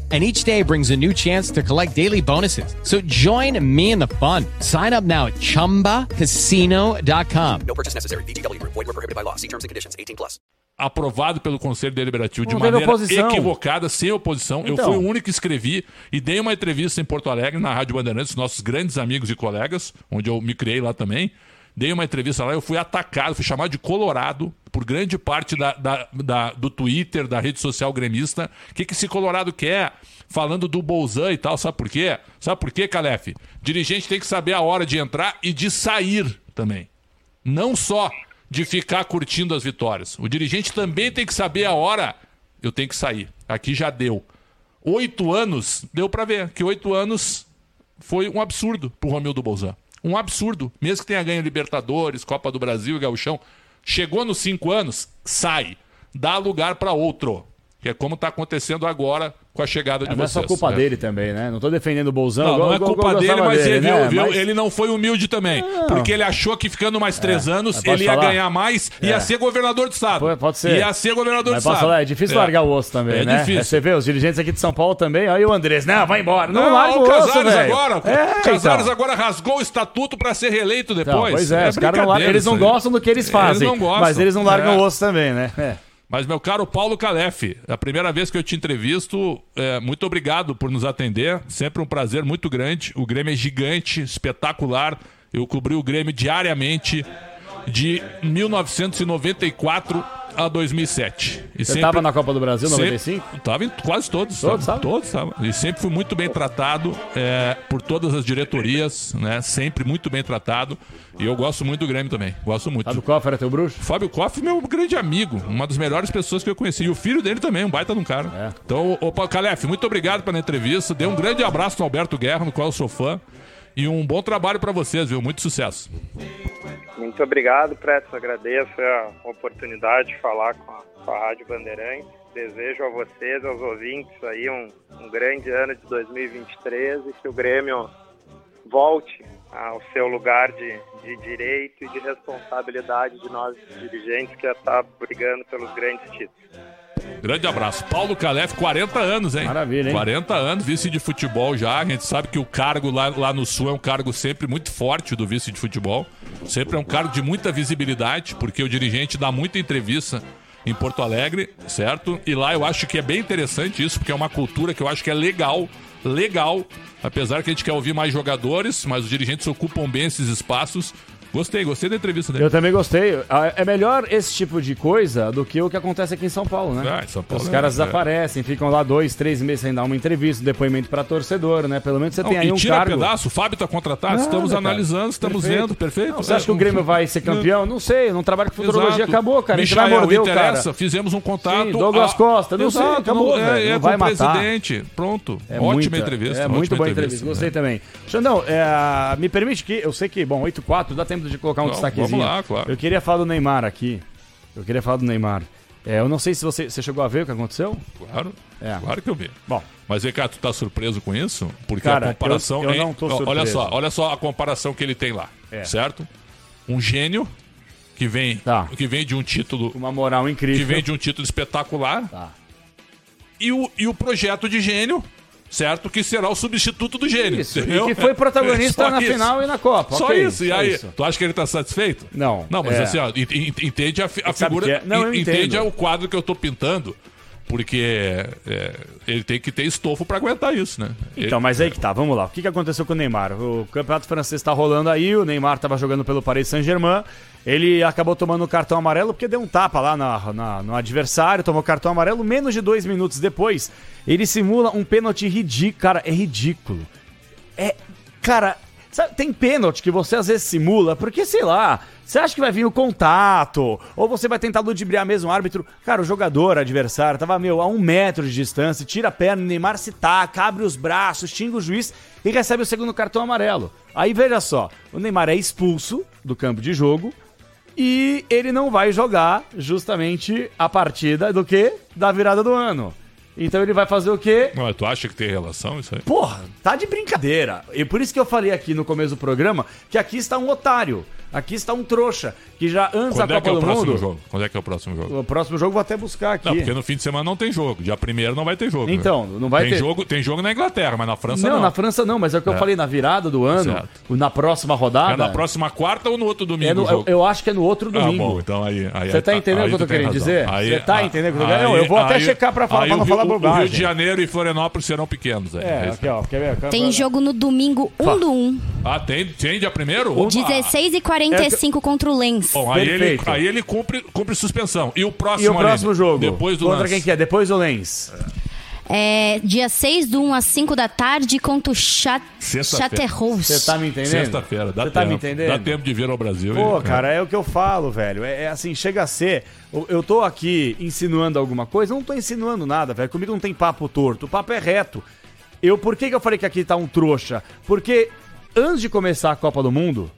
And each day brings a new chance to collect daily bonuses. So join me in the fun. Sign up now at chumbacasino.com. No purchase necessary. VGW Group. Void were prohibited by law. See terms and conditions. 18 plus. aprovado pelo Conselho Deliberativo de Não maneira oposição. equivocada, sem oposição. Eu Então. fui o único que escrevi e dei uma entrevista em Porto Alegre, na Rádio Bandeirantes, nossos grandes amigos e colegas, onde eu me criei lá também. Dei uma entrevista lá, eu fui atacado, fui chamado de Colorado por grande parte da, da- da- do Twitter, da rede social gremista. O que, que esse Colorado quer? Falando do Bolzan e tal, sabe por quê? Sabe por quê, Calef? Dirigente tem que saber a hora de entrar e de sair também. Não só de ficar curtindo as vitórias. O dirigente também tem que saber a hora. Eu tenho que sair. Aqui já deu. Oito anos, deu pra ver que oito anos foi um absurdo pro Romildo Bolzan. Um absurdo. Mesmo que tenha ganho Libertadores, Copa do Brasil e Gauchão. Chegou nos cinco anos, sai. Dá lugar pra outro. Que é como tá acontecendo agora com a chegada de É, não é vocês. só culpa né? dele também, né? Não tô defendendo o Bolzão. Não, igual- não é igual- culpa igual dele, mas dele, ele, né? viu? Mas- ele não foi humilde também. Não. Porque ele achou que ficando mais três anos Mas posso ele ia falar? ganhar mais e ia É. ser governador do estado. Pode, pode ser. Ia ser governador Mas posso estado. é difícil largar o osso também, É né? difícil. É, Você vê, os dirigentes aqui de São Paulo também, aí o Andrés, não, vai embora. Não, Não, larga o o osso, Casares velho. agora. É, o Casares então. agora rasgou o estatuto pra ser reeleito Então, depois. pois é, os caras não largam, eles não gostam do que eles fazem. Eles não gostam. Mas eles não largam É. o osso também, né? É. Mas, meu caro Paulo Calef, a primeira vez que eu te entrevisto, é, muito obrigado por nos atender. Sempre um prazer muito grande. O Grêmio é gigante, espetacular. Eu cobri o Grêmio diariamente de 1994 a 2007. E Você tava na Copa do Brasil, 95? Sempre, tava em quase todos. Todos, sabe? Todos, tava. E sempre fui muito bem tratado é, por todas as diretorias, né? Sempre muito bem tratado. E eu gosto muito do Grêmio também. Gosto muito. Fábio Koff era teu bruxo? Fábio Koff, meu grande amigo, uma das melhores pessoas que eu conheci. E o filho dele também, um baita de um cara. É. Então, ô Paulo Calef, muito obrigado pela entrevista. Dê um grande abraço no Alberto Guerra, no qual eu sou fã. E um bom trabalho pra vocês, viu? Muito sucesso. Muito obrigado, Preto. Agradeço a oportunidade de falar com a, com a Rádio Bandeirantes. Desejo a vocês, aos ouvintes, aí um, um grande ano de 2023 e que o Grêmio volte ao seu lugar de, de direito e de responsabilidade de nós dirigentes que está brigando pelos grandes títulos. Grande abraço. Paulo Calef, 40 anos, hein? Maravilha, hein? 40 anos, vice de futebol já. A gente sabe que o cargo lá, lá no Sul é um cargo sempre muito forte do vice de futebol. Sempre é um cargo de muita visibilidade, porque o dirigente dá muita entrevista em Porto Alegre, certo? E lá eu acho que é bem interessante isso, porque é uma cultura que eu acho que é legal, legal. Apesar que a gente quer ouvir mais jogadores, mas os dirigentes ocupam bem esses espaços. Gostei, gostei da entrevista dele. Eu também gostei. Ah, É melhor esse tipo de coisa do que o que acontece aqui em São Paulo, né? Ah, em São Paulo Os é- caras é. desaparecem, ficam lá dois, três meses sem dar uma entrevista, depoimento pra torcedor, né? Pelo menos você Não, tem aí um tira cargo. pedaço, o Fábio tá contratado, Nada, estamos cara. analisando, estamos Perfeito. vendo, perfeito. Não, você acha que o Grêmio vai ser campeão? Não sei, eu não trabalho com futurologia, Exato. acabou, cara. A gente Michael, vai morder interessa, cara. Fizemos um contato. Sim, Douglas Ah, Costa, não sei, Exato, acabou, não- É, é vai matar. presidente. Pronto. É ótima muita- entrevista. É muito boa entrevista. Gostei né? também. Xandão, é, me permite que. Eu sei que, bom, 8-4, dá tempo de colocar um Não, destaquezinho. vamos lá, claro. Eu queria falar do Neymar aqui. Eu queria falar do Neymar. É, eu não sei se você, você chegou a ver o que aconteceu. Claro. É. Claro que eu vi. Bom. Mas vem cá, tu tá surpreso com isso? Porque Cara, a comparação. eu- eu é- não tô ó, Olha surpreso. só, olha só a comparação que ele tem lá. É. Certo? Um gênio que vem, que vem de um título. Tá. Uma moral incrível. Que vem de um título espetacular. Tá. E, o, e o projeto de gênio, certo? Que será o substituto do gênio. Isso, entendeu? e que foi protagonista <laughs> na isso. final e na Copa. Só ok, isso. E só aí, isso. tu acha que ele tá satisfeito? Não. Não, mas é. assim, ó, ent- ent- entende a, a figura. é? Não, entende o quadro que eu tô pintando. Porque é, ele tem que ter estofo pra aguentar isso, né? Então, mas aí que tá, vamos lá. O que, que aconteceu com o Neymar? O campeonato francês tá rolando aí, o Neymar tava jogando pelo Paris Saint-Germain. Ele acabou tomando o cartão amarelo porque deu um tapa lá na, na- no adversário, tomou cartão amarelo. Menos de dois minutos depois, ele simula um pênalti ridículo. Cara, é ridículo. É. Cara, sabe, tem pênalti que você às vezes simula, porque sei lá, você acha que vai vir o contato, ou você vai tentar ludibriar mesmo o árbitro. Cara, o jogador adversário tava, meu, a um metro de distância, tira a perna, Neymar se taca, abre os braços, xinga o juiz e recebe o segundo cartão amarelo. Aí veja só, o Neymar é expulso do campo de jogo e ele não vai jogar justamente a partida do quê? Da virada do ano. Então ele vai fazer o quê? Não, tu acha que tem relação isso aí? Porra, tá de brincadeira. E por isso que eu falei aqui no começo do programa que aqui está um otário. Aqui está um trouxa. Que já antes Quando da é que é Copa o do próximo Mundo. jogo? Quando é que é o próximo jogo? O próximo jogo eu vou até buscar aqui. Não, porque no fim de semana não tem jogo. Dia primeiro não vai ter jogo. né? Então, não vai tem ter- Jogo, tem jogo na Inglaterra, mas na França não, não. na França não, mas é o que eu É. falei na virada do ano, Certo. na próxima rodada. É na próxima quarta ou no outro domingo? É no- o jogo? eu, eu acho que é no outro Ah, domingo. bom, então aí. aí Você tá aí- entendendo o aí que eu tô tu tem querendo razão. dizer? Aí- Você tá entendendo o que eu tô querendo? Não, eu vou até aí- checar pra falar- aí pra não o falar Rio- O Rio bobagem. de Janeiro e Florianópolis serão pequenos. aí. É, isso aqui, ó. Quer ver? Tem jogo no domingo 1 do 1. Ah, tem, tem dia primeiro? Opa! 16 e 45 contra o Lens. Bom, aí ele, aí ele cumpre, cumpre suspensão. E o próximo, E o próximo jogo? Depois do Contra lance. quem que é? Depois do Lens. É dia 6 do 1 às 5 da tarde contra o Chat... Sexta-feira. Chaterhouse. Você tá me entendendo? Sexta-feira, dá Você tempo. tá me entendendo? Dá tempo de vir ao Brasil. Pô, e- cara, é o que eu falo, velho. É, é assim, chega a ser. Eu, eu tô aqui insinuando alguma coisa, eu não tô insinuando nada, velho. Comigo não tem papo torto, o papo é reto. Eu, por que, que eu falei que aqui tá um trouxa? Porque antes de começar a Copa do Mundo,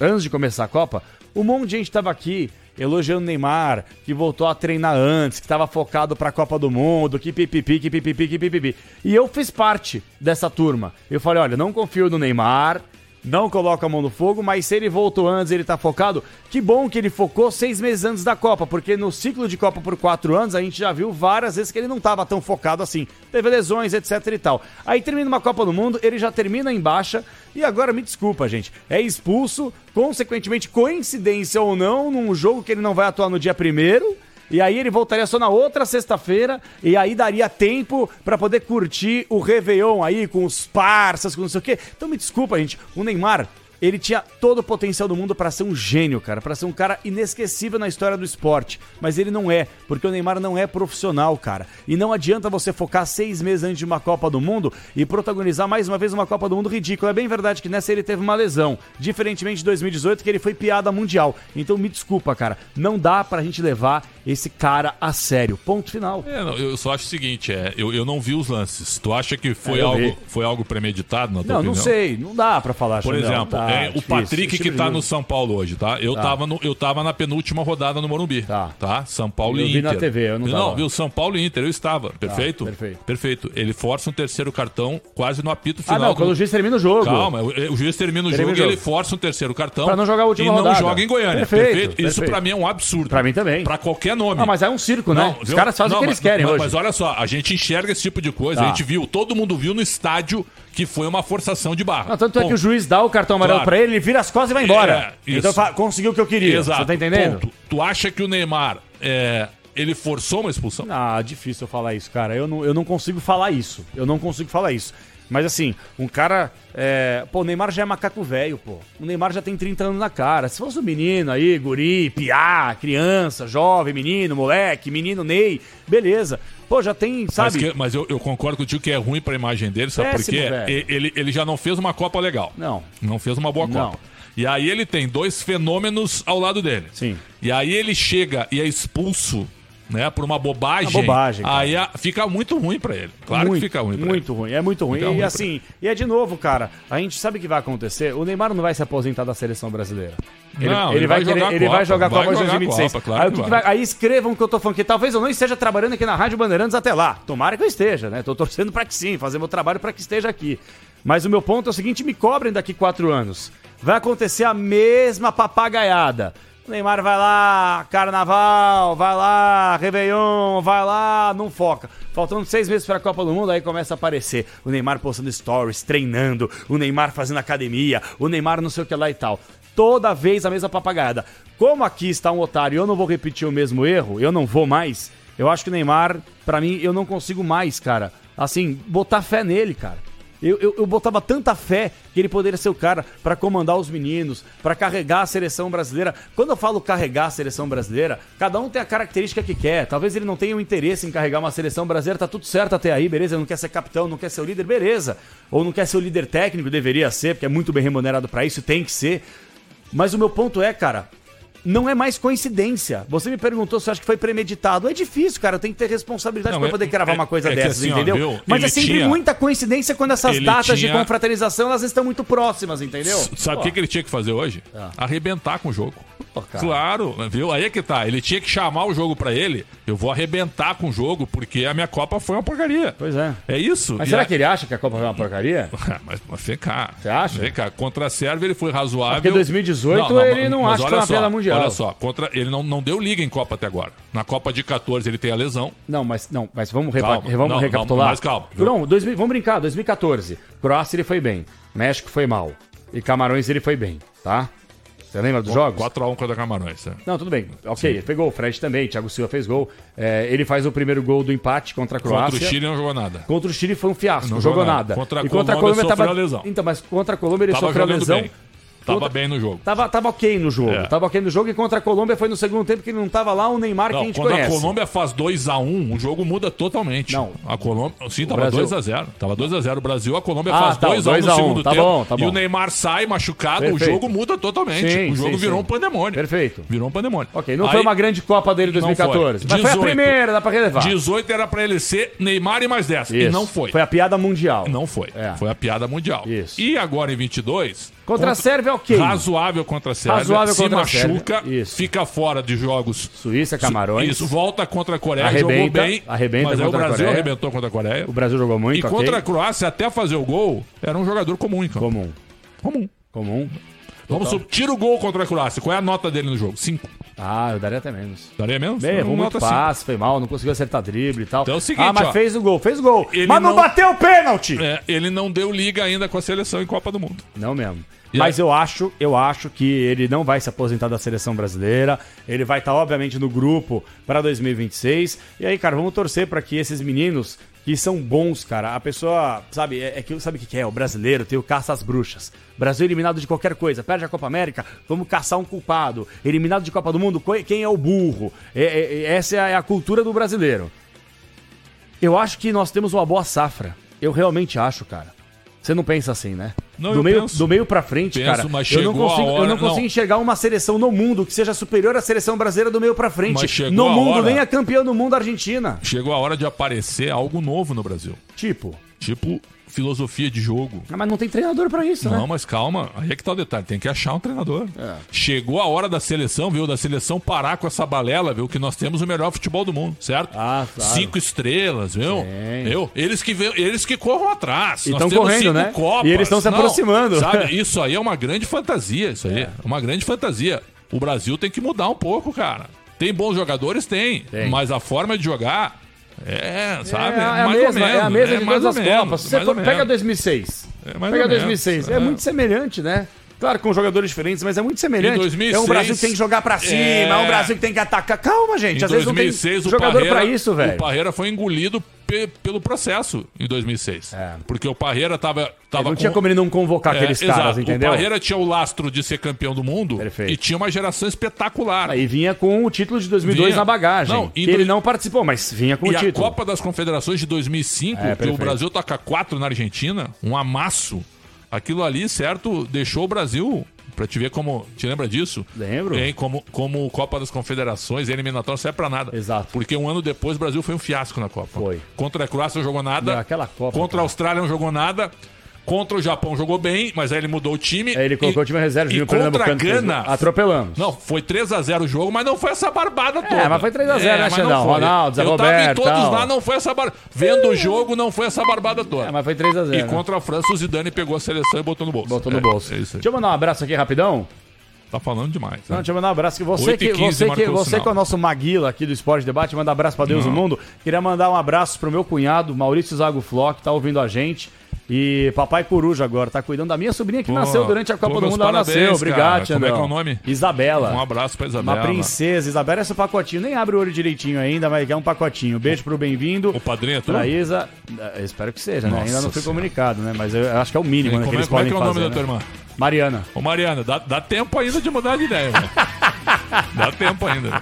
antes de começar a Copa, um monte de gente tava aqui elogiando o Neymar, que voltou a treinar antes, que tava focado pra Copa do Mundo, que pipipi, que pipipi, que pipipi. E eu fiz parte dessa turma. Eu falei, olha, não confio no Neymar, não coloco a mão no fogo, mas se ele voltou antes, ele tá focado, que bom que ele focou seis meses antes da Copa, porque no ciclo de Copa por quatro anos, a gente já viu várias vezes que ele não tava tão focado assim. Teve lesões, etc e tal. Aí termina uma Copa do Mundo, ele já termina em baixa, e agora me desculpa, gente, é expulso, consequentemente, coincidência ou não, num jogo que ele não vai atuar no dia primeiro, e aí ele voltaria só na outra sexta-feira, e aí daria tempo pra poder curtir o Réveillon aí com os parças, com não sei o quê. Então me desculpa, gente, o Neymar, ele tinha todo o potencial do mundo pra ser um gênio, cara, Pra ser um cara inesquecível na história do esporte, mas ele não é, porque o Neymar não é profissional, cara. E não adianta você focar seis meses antes de uma Copa do Mundo e protagonizar mais uma vez uma Copa do Mundo ridícula. É bem verdade que nessa ele teve uma lesão, diferentemente de 2018 que ele foi piada mundial. Então me desculpa, cara, não dá pra gente levar esse cara a sério. Ponto final. É, não, eu só acho o seguinte, é, eu, eu não vi os lances. Tu acha que foi, É, algo, vi. foi algo premeditado na tua Não, não opinião? sei, não dá pra falar. Por exemplo, tá é, o difícil. Patrick Esse que tá no. São Paulo hoje, tá? Eu, Tá. Tava, no, eu tava na penúltima rodada no Morumbi. Tá. São Paulo Eu e vi Inter. na TV, eu não tava. viu? São Paulo e Inter, eu estava. Perfeito? perfeito. Perfeito. Ele força um terceiro cartão quase no apito final. Ah, não, quando o juiz termina o jogo. Calma, o, o juiz termina o Termina jogo o e ele força um terceiro cartão. Pra não jogar a última E não rodada. joga em Goiânia. Perfeito, Perfeito. Isso perfeito. pra mim é um absurdo. Pra mim também. Pra qualquer nome. Ah, mas é um circo, né? Os viu? caras fazem o que Não, eles mas- querem mas, hoje. Mas olha só, a gente enxerga esse tipo de coisa. Tá. A gente viu, todo mundo viu no estádio que foi uma forçação de barra. Não, tanto é que o juiz dá o cartão amarelo Claro. pra ele, ele vira as costas e vai embora. É, então fa- conseguiu o que eu queria. Exato. Você tá entendendo? Ponto. Tu acha que o Neymar, é, ele forçou uma expulsão? Ah, difícil eu falar isso, cara. Eu não, eu não consigo falar isso. Eu não consigo falar isso. Mas assim, um cara. é, Pô, o Neymar já é macaco velho, pô. O Neymar já tem 30 anos na cara. Se fosse um menino aí, guri, piá, criança, jovem, menino, moleque, menino Ney, beleza. Pô, já tem, Mas, sabe? que- mas eu, eu concordo contigo que é ruim pra imagem dele, sabe por quê? Ele, ele já não fez uma Copa legal. Não. Não fez uma boa Não. Copa. E aí ele tem dois fenômenos ao lado dele. Sim. E aí ele chega e é expulso né, por uma bobagem, Uma bobagem, aí a- fica muito ruim pra ele. Claro muito, que fica ruim pra Muito ruim, é muito ruim. Fica e ruim assim, e é de novo, cara, a gente sabe o que vai acontecer. O Neymar não vai se aposentar da seleção brasileira. Ele, Não, ele ele vai, vai querer- jogar ele vai jogar Copa de jogar a 2026. Copa, claro aí, o que que vai. vai- aí escrevam que eu tô falando que talvez eu não esteja trabalhando aqui na Rádio Bandeirantes até lá. Tomara que eu esteja, né? Tô torcendo pra que sim, fazer meu trabalho pra que esteja aqui. Mas o meu ponto é o seguinte: me cobrem daqui quatro anos. Vai acontecer a mesma papagaiada. O Neymar vai lá, carnaval, vai lá, Réveillon, vai lá, não foca. Faltando seis meses pra Copa do Mundo, aí começa a aparecer o Neymar postando stories, treinando, o Neymar fazendo academia, o Neymar não sei o que lá e tal. Toda vez a mesma papagaiada. Como aqui está um otário e eu não vou repetir o mesmo erro, eu não vou mais, eu acho que o Neymar, pra mim, eu não consigo mais, cara, assim, botar fé nele, cara. Eu, eu, eu botava tanta fé que ele poderia ser o cara pra comandar os meninos, pra carregar a seleção brasileira. Quando eu falo carregar a seleção brasileira, cada um tem a característica que quer. Talvez ele não tenha o interesse em carregar uma seleção brasileira, tá tudo certo até aí, beleza? Ele não quer ser capitão, não quer ser o líder, beleza. Ou não quer ser o líder técnico, deveria ser, porque é muito bem remunerado pra isso, tem que ser. Mas o meu ponto é, cara, não é mais coincidência. Você me perguntou se eu acho que foi premeditado. É difícil, cara. Tem que ter responsabilidade Não, pra é- poder cravar é- uma coisa é dessas, assim, ó, entendeu? viu? Mas Ele é sempre tinha- muita coincidência quando essas Ele datas de tinha- confraternização elas estão muito próximas, entendeu? Sabe o Pô. que, que ele tinha que fazer hoje? Ah. Arrebentar com o jogo. cara. Claro, viu? Aí é que tá. Ele tinha que chamar o jogo pra ele. Eu vou arrebentar com o jogo, porque a minha Copa foi uma porcaria. Pois é. É isso. Mas E será a- que ele acha que a Copa foi uma porcaria? <laughs> mas, mas vem cá. Você acha? Vem cá. Contra a Sérvia ele foi razoável. Porque 2018 ele não mas acha que foi uma só, piada mundial. Olha só, contra, ele não, não deu liga em Copa até agora. Na Copa de 14 ele tem a lesão. Não, mas não, mas vamos, Calma. vamos Não, recapitular. não, mas calma. Não, 2000 vamos brincar, 2014. Croácia ele foi bem, México foi mal e Camarões ele foi bem, tá? Você lembra dos jogos? 4x1 contra Camarões. é. Não, tudo bem. Ok, ele pegou. O Fred também, Thiago Silva fez gol. É, ele faz o primeiro gol do empate contra a Croácia. Contra o Chile não jogou nada. Contra o Chile foi um fiasco, não, Não jogou nada. nada. Contra a e contra a Colômbia sofreu tava... a lesão. Então, mas contra a Colômbia ele Tava sofreu lesão. bem. Tava Contra- bem no jogo. Tava, tava ok no jogo. É. Tava ok no jogo e contra a Colômbia foi no segundo tempo que ele não tava lá o Neymar que a Não, gente quando conhece. a Colômbia faz 2x1, o jogo muda totalmente. Não. A Colômbia. Sim, tava Brasil. 2x0. Tava 2x0 o Brasil, a Colômbia Ah, faz tá, 2x1 2 no a 1, segundo tá tempo. bom, tá E bom. o Neymar sai machucado, Perfeito. o jogo muda totalmente. Sim, o jogo sim, virou sim. um pandemônio. Perfeito. Virou um pandemônio. Ok, não Aí- foi uma grande Copa dele em Não 2014. foi. Mas foi a 18. primeira, dá pra relevar. 18 era pra ele ser Neymar e mais 10. E Isso. não foi. Foi a piada mundial. Não foi. É. Foi a piada mundial. Isso. E agora em 22. Contra a Sérvia, ok. Razoável contra a Sérvia. Razoável se contra a Sérvia. machuca, fica fora de jogos. Suíça, Camarões. Isso, volta contra a Coreia, Arrebenta, jogou bem. arrebenta mas aí o Brasil arrebentou contra a Coreia. O Brasil jogou muito, E ok. contra a Croácia, até fazer o gol, era um jogador comum campo. Comum. Comum. Comum. Vamos Total. sub... Tira o gol contra a Croácia. Qual é a nota dele no jogo? 5. Ah, eu daria até menos. Daria menos? Bem, errou muito cinco. passe, foi mal, não conseguiu acertar drible e tal. Então é o seguinte, ah, mas ó. fez o gol, fez o gol. Mas não, não- bateu o pênalti! É, ele não deu liga ainda com a seleção em Copa do Mundo. Não mesmo. E Mas aí? eu acho, eu acho que ele não vai se aposentar da seleção brasileira. Ele vai estar, obviamente, no grupo para 2026. E aí, cara, vamos torcer para que esses meninos que são bons, cara. A pessoa, sabe, é, é sabe o que é? O brasileiro tem o caça às bruxas. Brasil eliminado de qualquer coisa, perde a Copa América, vamos caçar um culpado. Eliminado de Copa do Mundo, quem é o burro? É- é- é- essa é a cultura do brasileiro. Eu acho que nós temos uma boa safra. Eu realmente acho, cara. Você não pensa assim, né? Não, do, eu meio, penso. do meio pra frente, Penso, cara. mas eu não consigo, eu hora- não consigo não. enxergar uma seleção no mundo que seja superior à seleção brasileira do meio pra frente. No mundo, hora- nem a campeã do mundo, a Argentina. Chegou a hora de aparecer algo novo no Brasil. Tipo. Tipo, filosofia de jogo. Ah, Mas não tem treinador pra isso, Não, né? mas calma, aí é que tá o detalhe, tem que achar um treinador. É. Chegou a hora da seleção, viu? Da seleção parar com essa balela, viu? Que nós temos o melhor futebol do mundo, certo? Ah, claro. Cinco estrelas, viu? Sim. Viu? Eles que, vê- eles que corram atrás. E Nós tão temos correndo, né? Copas. E eles estão se Não, aproximando. Sabe? <laughs> Isso aí é uma grande fantasia, isso aí. É. uma grande fantasia. O Brasil tem que mudar um pouco, cara. Tem bons jogadores? Tem. Tem. Mas a forma de jogar é, sabe? É, a mais mesma, é a mesma de mais todas as menos, Copas. Você pega menos. 2006. É pega ou menos, 2006. É. é. muito semelhante, né? Claro, com jogadores diferentes, mas é muito semelhante. Em 2006, é um Brasil que tem que jogar pra cima, é, é. um Brasil que tem que atacar. Calma, gente. Em Às vezes 2006, não tem o jogador pra isso, O velho. Parreira foi engolido pe- pelo processo em 2006. Porque o Parreira tava, tava É. não tinha como ele não convocar aqueles caras, exato. entendeu? O Parreira tinha o lastro de ser campeão do mundo e tinha uma geração espetacular. Aí vinha com o título de 2002 Vinha. na bagagem. Não, que em ele não participou, mas vinha com e o a título. Copa das Confederações de 2005, É, que o perfeito. Brasil toca 4 na Argentina, um amasso. Aquilo ali, certo, deixou o Brasil Pra te ver como. Te lembra disso? Lembro. Hein? Como, como Copa das Confederações, eliminatória, não serve pra nada. Exato. Porque um ano depois o Brasil foi um fiasco na Copa. Foi. Contra a Croácia não jogou nada. Não, aquela Copa, Contra cara. a Austrália não jogou nada. Contra o Japão jogou bem, mas aí ele mudou o time. Aí ele colocou e, o time reserva, E contra a Gana. Atropelamos. Não, foi 3x0 o jogo, mas não foi essa barbada toda. mas foi 3 a 0, né, não Xandão? Ronaldo, Zé Eu tava em Roberto, todos tal. lá, não foi essa barbada. Vendo o jogo, não foi essa barbada toda. É, mas foi 3x0. E contra a França, o Zidane pegou a seleção e botou no bolso. Botou no É, bolso. É isso aí. Deixa eu mandar um abraço aqui rapidão. Tá falando demais. Não, né? deixa eu mandar um abraço. Que você 8 que, 15 você, que, você que é o nosso Maguila aqui do Esporte Debate, manda abraço pra Deus Não. do Mundo. Queria mandar um abraço pro meu cunhado, Maurício Zago Fló, que tá ouvindo a gente. E papai Coruja agora, tá cuidando da minha sobrinha que Pô, nasceu durante a Copa pô, do Mundo. Ela parabéns, nasceu, obrigado, Como é que é o nome? Isabela. Um abraço pra Isabela. Uma princesa, Isabela, esse pacotinho. Nem abre o olho direitinho ainda, mas é um pacotinho. Beijo pro bem-vindo. O padrinho é tu? Pra Isa. Espero que seja, né? Nossa Ainda não foi comunicado, né? Mas eu acho que é o mínimo E né, que como, é, eles como é podem que é o nome fazer. da tua né? irmã? Mariana. Ô, Mariana, dá, dá tempo ainda de mudar de ideia, velho. <laughs> Dá tempo ainda.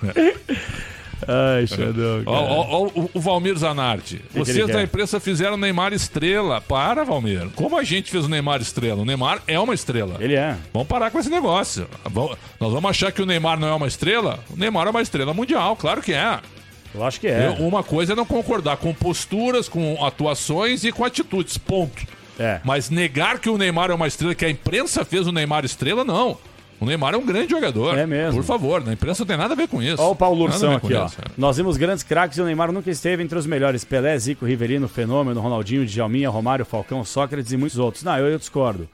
<laughs> Ai, Xandão. Ó, ó, ó, o- Valmir Zanardi. que Vocês quer? da imprensa fizeram o Neymar estrela. Para, Valmir. Como a gente fez o Neymar estrela? O Neymar é uma estrela. Ele é. Vamos parar com esse negócio. Vamos- Nós vamos achar que o Neymar não é uma estrela? O Neymar é uma estrela mundial, claro que é. Eu acho que é. Eu- uma coisa é não concordar com posturas, com atuações e com atitudes. Ponto. É. Mas negar que o Neymar é uma estrela, que a imprensa fez o Neymar estrela, não. O Neymar é um grande jogador. É mesmo. Por favor, na imprensa não tem nada a ver com isso. Olha o Paulo Ursão aqui, ó. isso, é. Nós vimos grandes craques e o Neymar nunca esteve entre os melhores. Pelé, Zico, Riverino, Fenômeno, Ronaldinho, Djalminha, Romário, Falcão, Sócrates e muitos outros. Não, eu, eu discordo.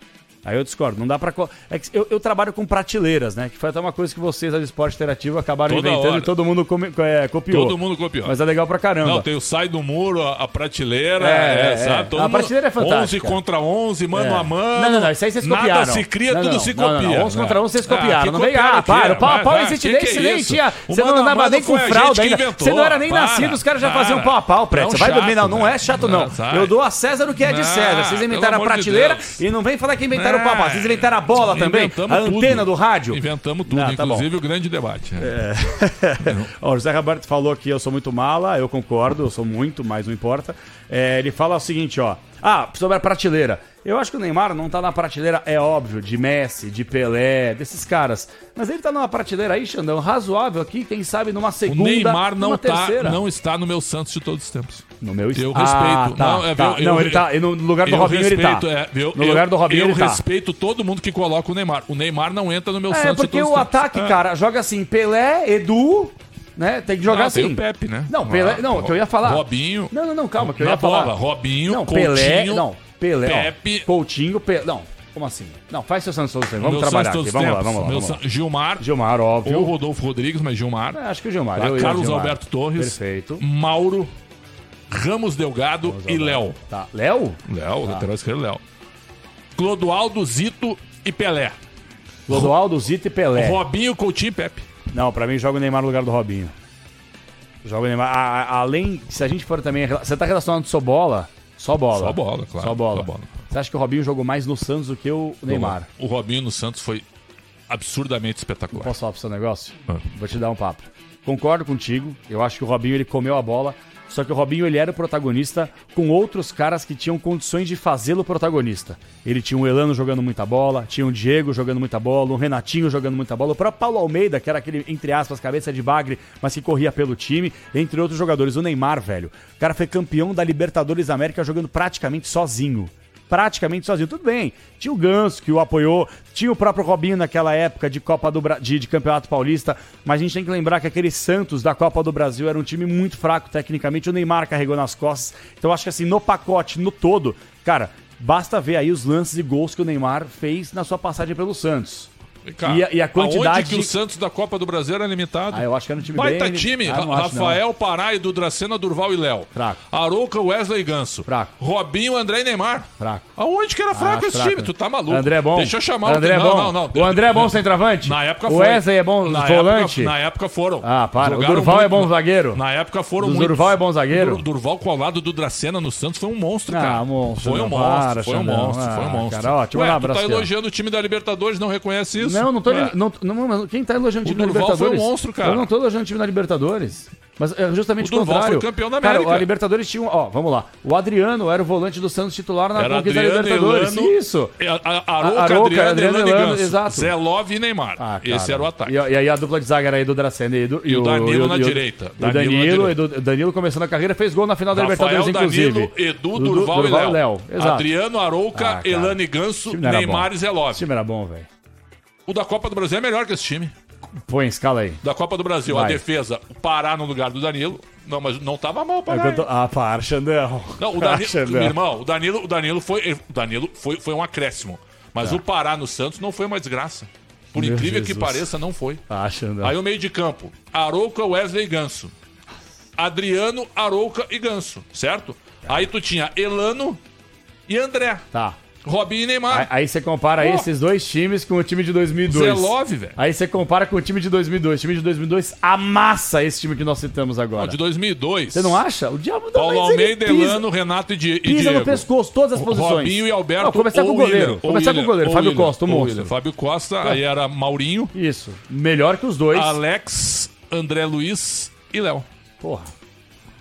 Aí eu discordo. Não dá pra. co- É eu, eu trabalho com prateleiras, né? Que foi até uma coisa que vocês da Esporte Interativo acabaram Toda inventando hora. e todo mundo come- é, copiou. Todo mundo copiou. Mas é legal pra caramba. Não, tem o sai do muro, a, a prateleira, É, é, é, sabe? é. Todo A mundo- prateleira é fantástica. 11 contra 11, mano É. a mano. Não, não, não, isso aí vocês Nada copiaram. se cria, Não, tudo não, se copia. 11 contra 11 vocês Ah, copiaram. não vem, ah, para, o pau, existe nem, é você nem tinha. Você não a andava nem com a fralda ainda. Você não era nem nascido, os caras já faziam pau a pau. Não, Você vai dormir, não, não é né? chato, não. Eu dou a César o que é de César. Vocês inventaram a prateleira e não vem falar que inventaram o pau a pau. Vocês inventaram a bola também, a tudo. antena do rádio. Inventamos tudo, tá bom. inclusive o grande debate. É. <laughs> Ó, o José Roberto falou que eu sou muito mala, eu concordo, eu sou muito, mas não importa. É, ele fala o seguinte, ó. Ah, sobre a prateleira. Eu acho que o Neymar não tá na prateleira, é óbvio, de Messi, de Pelé, desses caras. Mas ele tá numa prateleira aí, Xandão, razoável aqui, quem sabe numa O segunda, Neymar não, tá, terceira. não está no meu Santos de todos os tempos. No meu Eu Ah, respeito. tá, não, é, tá. eu- Não, eu- ele tá- e no lugar do eu Robinho ele tá. respeito, é, eu- No eu- lugar do Robinho eu ele tá. respeito todo mundo que coloca o Neymar. O Neymar não entra no meu É, Santos de porque todos o os tempos. ataque, É. cara, joga assim, Pelé, Edu, né? Tem que jogar Não, assim. tem o Pepe, né? Não, Pelé, Ah, não, que eu ia falar. Robinho. Não, não, não, calma, que eu ia falar. bola, Robinho, não, Coutinho, Pelé, não, Pelé, ó, Pepe. Coutinho, Pelé, não, como assim? Não, faz seu Santos todos vamos trabalhar aqui, vamos lá, vamos lá. Vamos lá. Gilmar. Gilmar, óbvio. Ou Rodolfo Rodrigues, mas Gilmar. É, acho que o Gilmar. Tá, eu Carlos Gilmar. Alberto Torres. Perfeito. Mauro. Ramos Delgado e Léo. Tá, Léo? Léo, Tá. lateral esquerdo Léo. Clodoaldo, Zito e Pelé. Clodoaldo, Zito e Pelé. Robinho, Coutinho e Pepe. Não, pra mim joga o Neymar no lugar do Robinho. Joga o Neymar. A- a- além, se a gente for também. Você tá relacionando só bola? Só bola. Só bola, claro. Só bola. Só bola. Você acha que o Robinho jogou mais no Santos do que o Neymar? O Robinho no Santos foi absurdamente espetacular. Posso falar pro seu negócio? Ah. Vou te dar um papo. Concordo contigo. Eu acho que o Robinho ele comeu a bola. Só que o Robinho ele era o protagonista com outros caras que tinham condições de fazê-lo protagonista. Ele tinha um Elano jogando muita bola, tinha um Diego jogando muita bola, um Renatinho jogando muita bola, o próprio Paulo Almeida, que era aquele, entre aspas, cabeça de bagre, mas que corria pelo time, entre outros jogadores. O Neymar, velho. O cara foi campeão da Libertadores da América jogando praticamente sozinho praticamente sozinho. Tudo bem, tinha o Ganso que o apoiou, tinha o próprio Robinho naquela época de Copa do Bra... de, de Campeonato Paulista, mas a gente tem que lembrar que aquele Santos da Copa do Brasil era um time muito fraco tecnicamente, o Neymar carregou nas costas. Então acho que assim, no pacote, no todo, cara, basta ver aí os lances e gols que o Neymar fez na sua passagem pelo Santos. Cara, e, a, e a quantidade aonde que o Santos da Copa do Brasil era limitado? Ah, eu acho que era um time Baita bem- time. Ah, não Ra- acho, não. Rafael, Pará, Edu Dracena, Durval e Léo. Fraco. Arouca, Wesley e Ganso. Fraco. Robinho, André e Neymar. Fraco. Aonde que era fraco Ah, esse fraco. time? Tu tá maluco. André é bom. Deixa eu chamar André é o... bom. Não, não, não. O André é bom centroavante? Na época O foi. Wesley é bom na volante? Época, na época foram. Ah, para. O Jogaram Durval é muito. bom zagueiro? Na época foram O. Durval é bom zagueiro? O Durval com ao lado do Dracena no Santos foi um monstro, Ah, cara. monstro, Foi um monstro, foi um monstro, foi um Ah, monstro. cara, ó, deixa eu Ué, mandar tu tá abraço ó. elogiando o time da Libertadores, não reconhece isso? Não, não tô. Não, não, não, quem tá elogiando o time O da Durval foi um Libertadores? monstro, cara. Eu não tô elogiando o time da Libertadores. Mas é justamente O o, Durval contrário. foi campeão da Cara, América. a Libertadores tinha um, ó, vamos lá. O Adriano era o volante do Santos titular na Era conquista Adriano, da Libertadores. Elano, Isso. A, a, A- Arouca, Arouca, Adriano, Adriano, Elano e exato. Zé Love e Neymar. Ah, Esse cara. era o ataque. E, e aí a dupla de zaga era Edu Dracena e, Edu, E o Danilo na e o- direita. O Danilo na Danilo, Danilo começando a carreira, fez gol na final da Rafael, Libertadores, Danilo, inclusive. Edu, Dudu, Durval, e Léo. Exato. Adriano, Arouca, Ah, cara. Elano e O Ganso, Neymar bom. e Zé Love. O time era bom, velho. O da Copa do Brasil é melhor que esse time. Põe, escala aí. Da Copa do Brasil, a Vai. defesa, o Pará no lugar do Danilo. Não, mas não tava mal o É Pará. que eu tô-? Ah, para, Xandão. Não, o Ah, Danilo, <laughs> Xandão. meu irmão, o Danilo, o Danilo foi, o Danilo foi, foi um acréscimo. Mas Tá. o Pará no Santos não foi uma desgraça. Por Meu incrível que Jesus. pareça, não foi. Ah, Xandão. Aí o meio de campo, Arouca, Wesley e Ganso. Adriano, Arouca e Ganso, certo? Aí tu tinha Elano e André. Tá. Robinho e Neymar. Aí, aí você compara Pô. esses dois times com o time de 2002. Zé Love, velho. Aí você compara com o time de 2002. O time de 2002 amassa esse time que nós citamos agora. De 2002. Você não acha? O diabo não Paulo Almeida, Elano, Renato e, Di e Pisa Diego. no pescoço, todas as posições. Robinho e Alberto. Não, começar com o goleiro. Começar com o goleiro. Fábio William, Costa, o monstro. William. Fábio Costa, aí era Maurinho. Isso. Melhor que os dois. Alex, André Luiz e Léo. Porra.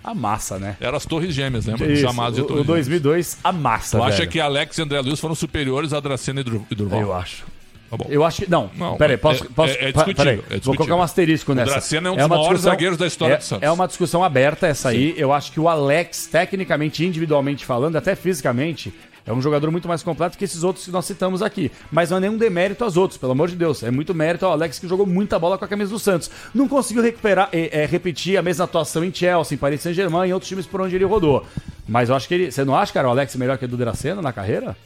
Amassa, né? Eram as Torres Gêmeas, lembra? Isso, Chamadas de o, Torres o 2002 amassa, Tu velho. acha que Alex e André Luiz foram superiores a Dracena e Dur- Durval? Eu acho. Tá bom. Eu acho que. Não, Não, peraí, posso. é- posso é- é peraí, é Vou colocar um asterisco O nessa. Dracena é um dos maiores discussão- zagueiros da história é, do Santos. É uma discussão aberta essa aí. Eu acho que o Alex, tecnicamente, individualmente falando, até fisicamente, é um jogador muito mais completo que esses outros que nós citamos aqui. Mas não é nenhum demérito aos outros, pelo amor de Deus. É muito mérito ao Alex que jogou muita bola com a camisa do Santos. Não conseguiu recuperar, é, é, repetir a mesma atuação em Chelsea, em Paris Saint-Germain e outros times por onde ele rodou. Mas eu acho que ele. Você não acha, cara, o Alex melhor que o do Dracena na carreira?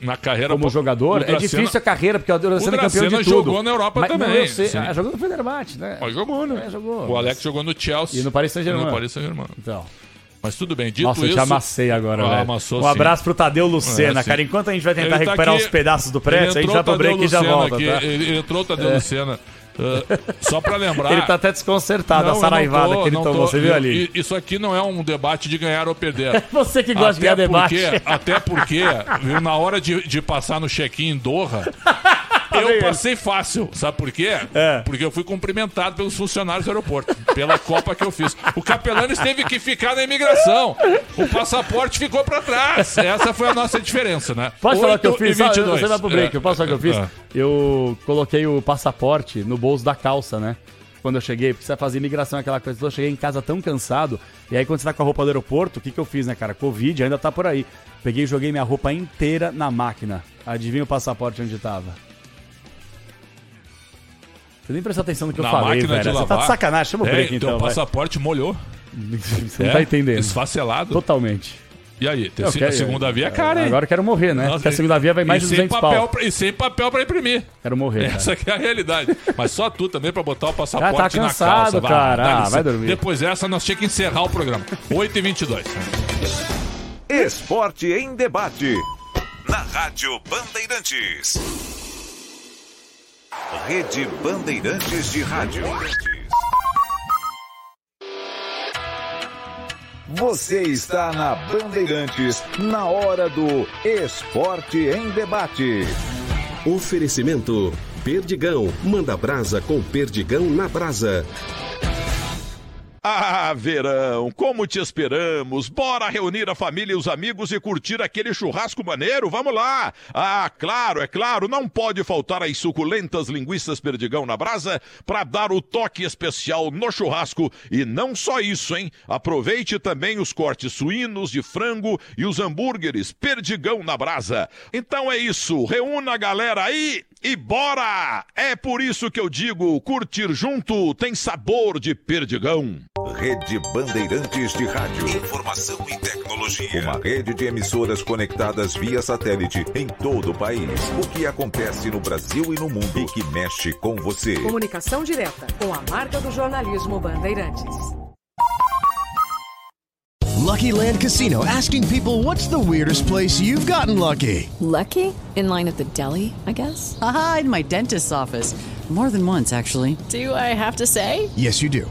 Na carreira Como jogador, o é Dracena- difícil a carreira, porque o Dracena é campeão de Dracena tudo. jogou na Europa Mas, também, Não, eu sei, ah, jogou no Fenerbahçe, né? Mas jogou, né? É, jogou. O Alex jogou no Chelsea. E no Paris Saint-Germain. No Paris Saint-Germain. Então. Mas tudo bem, dito Nossa, eu isso... te amassei agora, Ah, amassou um sim. abraço pro Tadeu Lucena, É, cara. Enquanto a gente vai tentar tá recuperar aqui- os pedaços do prédio, a gente vai pro break e já volta, aqui, tá? Ele, entrou o Tadeu É. Lucena. Uh, só pra lembrar... Ele tá até desconcertado, Não, a eu saraivada tô, que ele não tomou, tô. você viu Eu- ali? Isso aqui não é um debate de ganhar ou perder. <laughs> Você que gosta de Até ganhar porque- debate. Até porque, viu, na hora de, de passar no check-in em Doha, <laughs> eu passei fácil. Sabe por quê? É. Porque eu fui cumprimentado pelos funcionários do aeroporto, pela Copa que eu fiz. O Capelanes teve que ficar na imigração. O passaporte ficou pra trás. Essa foi a nossa diferença, né? Posso falar o que eu 8 fiz? Ah, 22. Você vai pro break, É. eu posso falar o que eu fiz? É. Eu coloquei o passaporte no bolso da calça, né? Quando eu cheguei, porque você vai fazer imigração, aquela coisa. Eu cheguei em casa tão cansado. E aí, quando você tá com a roupa do aeroporto, o que, que eu fiz, né, cara? Covid ainda tá por aí. Peguei e joguei minha roupa inteira na máquina. Adivinha o passaporte onde tava? Você nem prestou atenção no que eu Na falei, máquina velho. de Você lavar. tá de sacanagem. Chama o É, break, teu então, vai. passaporte molhou. <laughs> Você não É, tá entendendo. Esfacelado. Totalmente. E aí? Ter, Eu a quero- segunda via é cara, hein? Agora eu quero morrer, né? Porque a segunda via vai mais e de sem 200 papel pau. pra- E sem papel pra imprimir. Quero morrer, cara. Essa aqui é a realidade. Mas só tu também pra botar o passaporte Cara, tá na cansado, calça. cara. dá Ah, licença. vai dormir. Depois dessa, nós tínhamos que encerrar o programa. 8h22. Esporte em debate. Na Rádio Bandeirantes. Rede Bandeirantes de Rádio. Você está na Bandeirantes, na hora do Esporte em Debate. Oferecimento Perdigão. Manda brasa com Perdigão na brasa. Ah, verão, como te esperamos! Bora reunir a família e os amigos e curtir aquele churrasco maneiro? Vamos lá! Ah, claro, é claro, não pode faltar as suculentas linguiças perdigão na brasa para dar o toque especial no churrasco. E não só isso, hein? Aproveite também os cortes suínos, de frango e os hambúrgueres perdigão na brasa. Então é isso, reúna a galera aí e bora! É por isso que eu digo, curtir junto tem sabor de perdigão. Rede Bandeirantes de Rádio. Informação e tecnologia. Uma rede de emissoras conectadas via satélite em todo o país. O que acontece no Brasil e no mundo e que mexe com você. Comunicação direta com a marca do jornalismo Bandeirantes. Lucky Land Casino asking people what's the weirdest place you've gotten lucky? Lucky? In line at the deli, I guess? Aha, in my dentist's office. More than once, actually. Do I have to say? Yes, you do.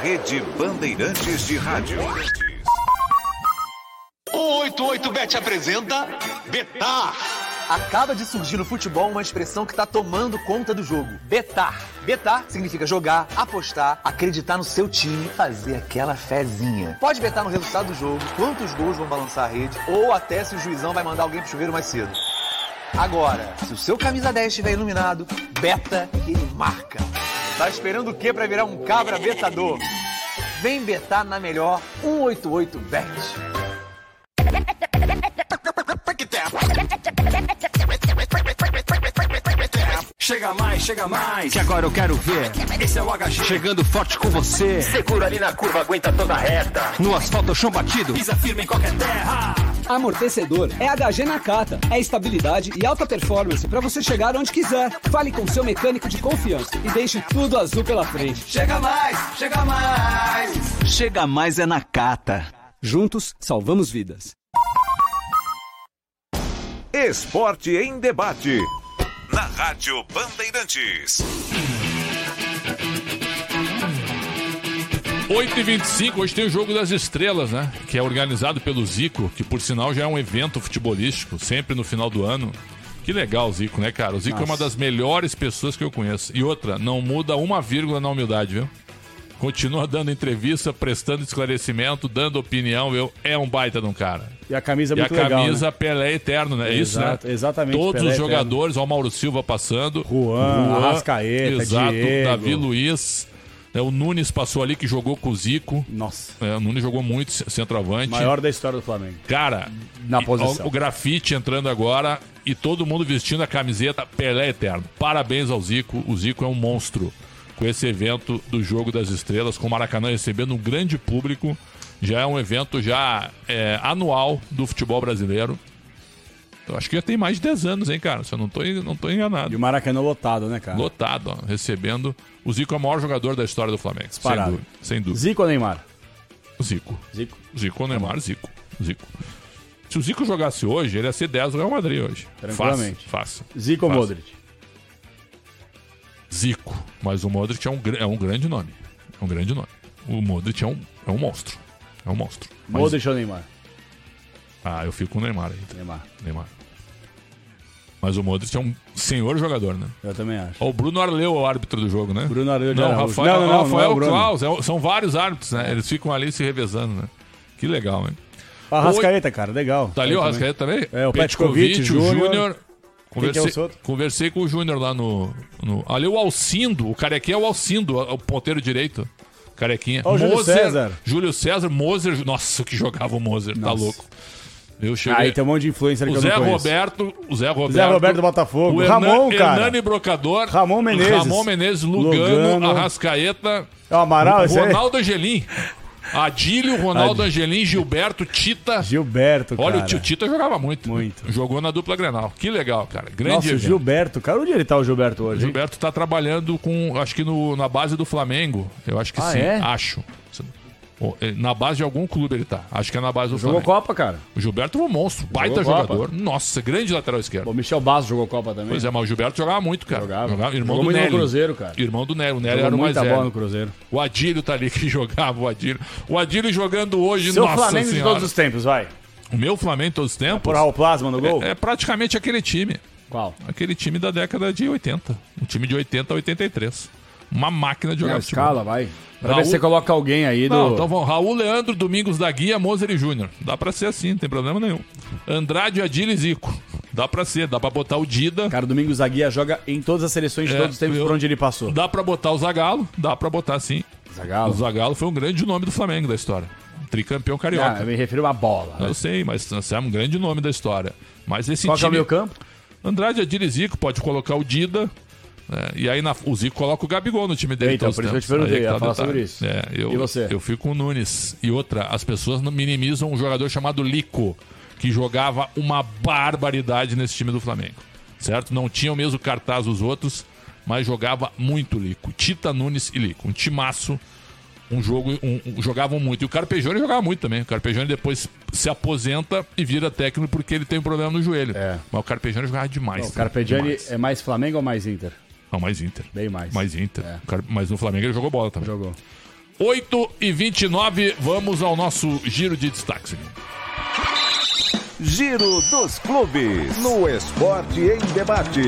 Rede Bandeirantes de Rádio. 188bet apresenta Betar. Acaba de surgir no futebol uma expressão que está tomando conta do jogo: betar. Betar significa jogar, apostar, acreditar no seu time, fazer aquela fezinha. Pode betar no resultado do jogo, quantos gols vão balançar a rede, ou até se o juizão vai mandar alguém pro chuveiro mais cedo. Agora, se o seu camisa 10 estiver iluminado, beta que ele marca. Tá esperando o quê para virar um cabra betador? Vem betar na melhor 188bet. Chega mais, chega mais, que agora eu quero ver. Esse é o HG chegando forte com você. Segura ali na curva, aguenta toda a reta. No asfalto, chão batido, Pisa firme em qualquer terra. Amortecedor é HG Nakata. É estabilidade e alta performance para você chegar onde quiser. Fale com seu mecânico de confiança e deixe tudo azul pela frente. Chega mais, chega mais. Chega mais é Nakata. Juntos salvamos vidas. Esporte em debate. Na Rádio Bandeirantes. 8h25, hoje tem o Jogo das Estrelas, né? Que é organizado pelo Zico, que por sinal já é um evento futebolístico, sempre no final do ano. Que legal o Zico, né, cara? O Zico é uma Nossa. das melhores pessoas que eu conheço. E outra, não muda uma vírgula na humildade, viu? Continua dando entrevista, prestando esclarecimento, dando opinião, eu, é um baita de um cara. E a camisa é E a muito legal, camisa né? Pelé eterno, né? É isso, né? Exatamente, Todos Pelé os eterno. jogadores, ó, o Mauro Silva passando. Juan, Arrascaeta, Exato, Diego. Davi Luiz. É, o Nunes passou ali que jogou com o Zico. Nossa. É, o Nunes jogou muito centroavante. Maior da história do Flamengo. Cara, Na e- posição. O, o grafite entrando agora e todo mundo vestindo a camiseta Pelé Eterno. Parabéns ao Zico. O Zico é um monstro com esse evento do Jogo das Estrelas, com o Maracanã recebendo um grande público. Já é um evento já é, anual do futebol brasileiro. Eu acho que já tem mais de 10 anos, hein, cara? Se eu não tô, não tô enganado. E o Maracanã lotado, né, cara? Lotado, ó, recebendo. O Zico é o maior jogador da história do Flamengo. Sem dúvida. Sem dúvida. Zico ou Neymar? Zico. Zico. Zico ou Neymar, Zico. Zico. Se o Zico jogasse hoje, ele ia ser 10 do Real Madrid hoje. Tranquilamente. Fácil. fácil. Zico ou. Modric? Zico. Mas o Modric é um, é um grande nome. É um grande nome. O Modric é um, é um monstro. É um monstro. Mas- Modric ou Neymar? Ah, eu fico com o Neymar ainda. Neymar. Neymar. Mas o Modric é um senhor jogador, né? Eu também acho. O Bruno Arleu é o árbitro do jogo, né? Bruno Arleu de não, Araújo. Rafael, Não, não, não, Rafael não é. Klaus. é- são vários árbitros, né? Eles ficam ali se revezando, né? Que legal, hein? O Arrascaeta, cara, legal. Tá ali Eu o também. Arrascaeta também? É, o Petkovic, o Júnior. Que é o Conversei, conversei com o Júnior lá no, no- Ali o Alcindo, o carequinha é o Alcindo, o ponteiro direito. Carequinha. Ó, o Júlio César. Júlio César, Moser. Nossa, que jogava o Moser, tá Nossa. louco. Eu cheguei. Aí tem um monte de influencer que o eu Zé. Roberto, o Zé Roberto. Zé Roberto do Botafogo. O Hernan- Ramon, cara. Hernani Brocador. Ramon Menezes. Ramon Menezes, Lugano, Lugano. Arrascaeta. É o Amaral, aí? Ronaldo Angelim. Adílio, Ronaldo Angelim, Gilberto, Tita. Gilberto, Olha, cara. o tio Tita jogava muito. Muito. Jogou na dupla Grenal. Que legal, cara. Grande Nossa, o evento. Gilberto, cara. Onde ele tá, o Gilberto, hoje? hein? Gilberto tá trabalhando com, acho que no- na base do Flamengo. Eu acho que Ah, sim. é? Acho. Eh, Na base de algum clube ele tá. Acho que é na base do Jogou Flamengo. Copa, cara. O Gilberto é um monstro. Baita Jogou Copa. jogador. Nossa, grande lateral esquerdo. O Michel Basso jogou Copa também. Pois é, mas o Gilberto jogava muito, cara. Jogava. Irmão Jogou do muito no Nélio. Cruzeiro, cara. Irmão do Nélio. O Nélio Jogou era o mais muita bola no Cruzeiro. O Adílio tá ali que <laughs> jogava, o Adílio. O Adílio jogando hoje, Seu nossa Flamengo de senhora. todos os tempos, vai. O meu Flamengo de todos os tempos. Por Raul Plasma no gol? É, é praticamente aquele time. Qual? Aquele time da década de 80. Um time de 80 a 83. Uma máquina de jogar futebol. escala, vai. Pra Raul- ver se você coloca alguém aí do... Não, então vamos. Raul Leandro, Domingos da Guia, Moser e Júnior. Dá pra ser assim, não tem problema nenhum. Andrade, Adil e Zico. Dá pra ser, dá pra botar o Dida. Cara, o Domingos Aguia joga em todas as seleções de É, todos os tempos eu- por onde ele passou. Dá pra botar o Zagalo, dá pra botar sim. Zagallo. O Zagalo foi um grande nome do Flamengo da história. Tricampeão carioca. Ah, eu me refiro a bola. Eu sei, mas você é um grande nome da história. Mas esse Qual que é o time. meio campo? Andrade, Adil e Zico, pode colocar o Dida. É, e aí na- o Zico coloca o Gabigol no time dele. Então, por os isso que eu te perguntei, é tá falar sobre isso. É, eu, E você? Eu fico com o Nunes. E outra, as pessoas minimizam um jogador chamado Lico, que jogava uma barbaridade nesse time do Flamengo. Certo? Não tinha o mesmo cartaz dos outros, mas jogava muito Lico. Tita Nunes e Lico. Um timaço. Um jogo, um- um- jogavam muito. E o Carpegione jogava muito também. O Carpegione depois se aposenta e vira técnico porque ele tem um problema no joelho. Mas o Carpegione jogava demais. Não, o Demais. é mais Flamengo ou mais Inter? Não, mais Inter. Bem mais. Mais Inter. O Car- Mas no Flamengo ele jogou bola também. Jogou. 8 e 29, vamos ao nosso giro de destaques. Giro dos clubes. No Esporte em Debate.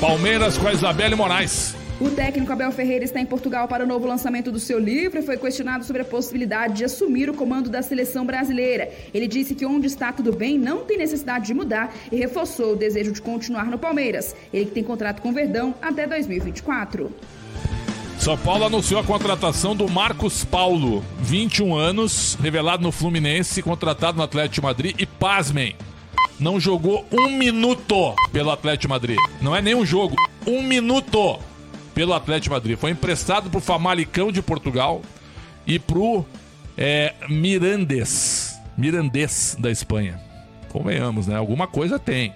Palmeiras com a Isabelle Moraes. O técnico Abel Ferreira está em Portugal para o novo lançamento do seu livro e foi questionado sobre a possibilidade de assumir o comando da seleção brasileira. Ele disse que onde está tudo bem não tem necessidade de mudar e reforçou o desejo de continuar no Palmeiras. Ele que tem contrato com o Verdão até 2024. São Paulo anunciou a contratação do Marcos Paulo, 21 anos, revelado no Fluminense, contratado no Atlético de Madrid e pasmem, não jogou um minuto pelo Atlético de Madrid. Não é nem um jogo, um minuto pelo Atlético Madrid. Foi emprestado pro Famalicão de Portugal e pro é, Mirandes, Mirandes da Espanha. Convenhamos, né? Alguma coisa tem.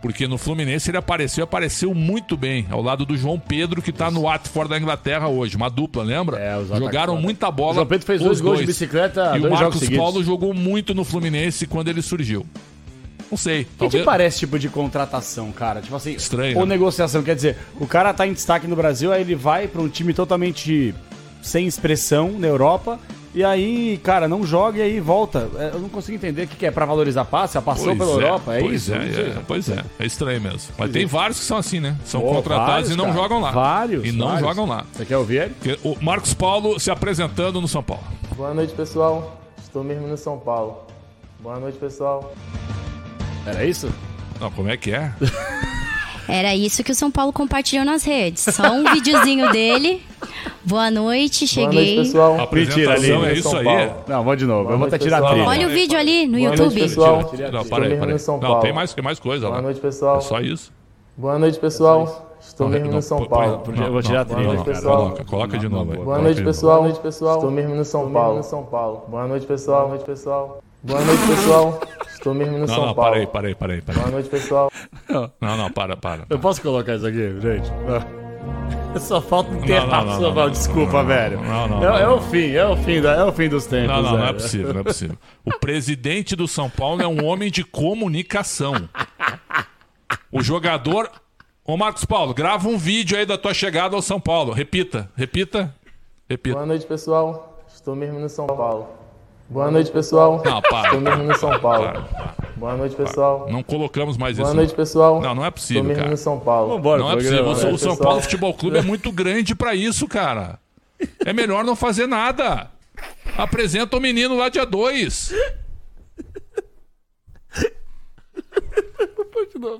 Porque no Fluminense ele apareceu, apareceu muito bem, ao lado do João Pedro, que tá no Watford da Inglaterra hoje. Uma dupla, lembra? Jogaram ataques, muita bola. O João Pedro fez dois gols de bicicleta, E o Marcos. Paulo jogou muito no Fluminense quando ele surgiu. Não sei. O que te parece tipo de contratação, cara? Tipo assim, Estranho, ou né? negociação, quer dizer, o cara tá em destaque no Brasil, aí ele vai pra um time totalmente sem expressão na Europa, e aí, cara, não joga e aí volta. É, Eu não consigo entender o que que é pra valorizar passe, a passou Pois pela é, Europa, é pois isso? É, é, pois é, é estranho mesmo. Mas Pois tem é. vários que são assim, né? São Pô, contratados vários, e não cara. jogam lá. Vários, E não vários. jogam lá. Você quer ouvir ele? O Marcos Paulo se apresentando no São Paulo. Boa noite, pessoal. Estou mesmo no São Paulo. Boa noite, pessoal. Era isso? Não, como é que é? Era isso que o São Paulo compartilhou nas redes. Só um videozinho dele. Boa noite, cheguei. A apresentação é isso aí. Não, vou de novo. eu vou até noite, tirar a pessoal. trilha. Olha o vídeo ali no Boa YouTube. noite, pessoal. Não, para aí, para aí. Não, tem mais, tem mais coisa Boa lá. noite, pessoal. É só isso. Boa noite, pessoal. Estou mesmo não, no São Paulo. Eu vou tirar a Boa trilha, noite, cara. pessoal. Coloca, coloca de novo aí. Boa noite, pessoal. Boa noite, pessoal. Estou mesmo no São Paulo. São Paulo. Boa noite, pessoal. Boa noite, pessoal. Boa noite, pessoal. Estou mesmo no Não, São não, Paulo. parei, parei, parei, parei. Boa noite, pessoal. Não, não, para, para. Eu posso colocar isso aqui, gente? <laughs> Só falta um Não, terço, não, não, não, não. desculpa, Não, velho. não, não, é, não, é não. o fim, é o fim, da, é o fim dos tempos. Não, não, não é velho. possível, não é possível. O presidente do São Paulo é um homem de comunicação. O jogador. Ô Marcos Paulo, grava um vídeo aí da tua chegada ao São Paulo. Repita, repita, repita. Boa noite, pessoal. Estou mesmo no São Paulo. Boa noite, pessoal. Não, para. Estou mesmo no São Paulo. Para, para. Boa noite, pessoal. Não colocamos mais Boa isso. noite, pessoal. Não, não é possível, Estou mesmo cara. no São Paulo. não é possível. O, o São Pessoal. Paulo Futebol Clube é muito grande pra isso, cara. É melhor não fazer nada. Apresenta o menino lá dia 2.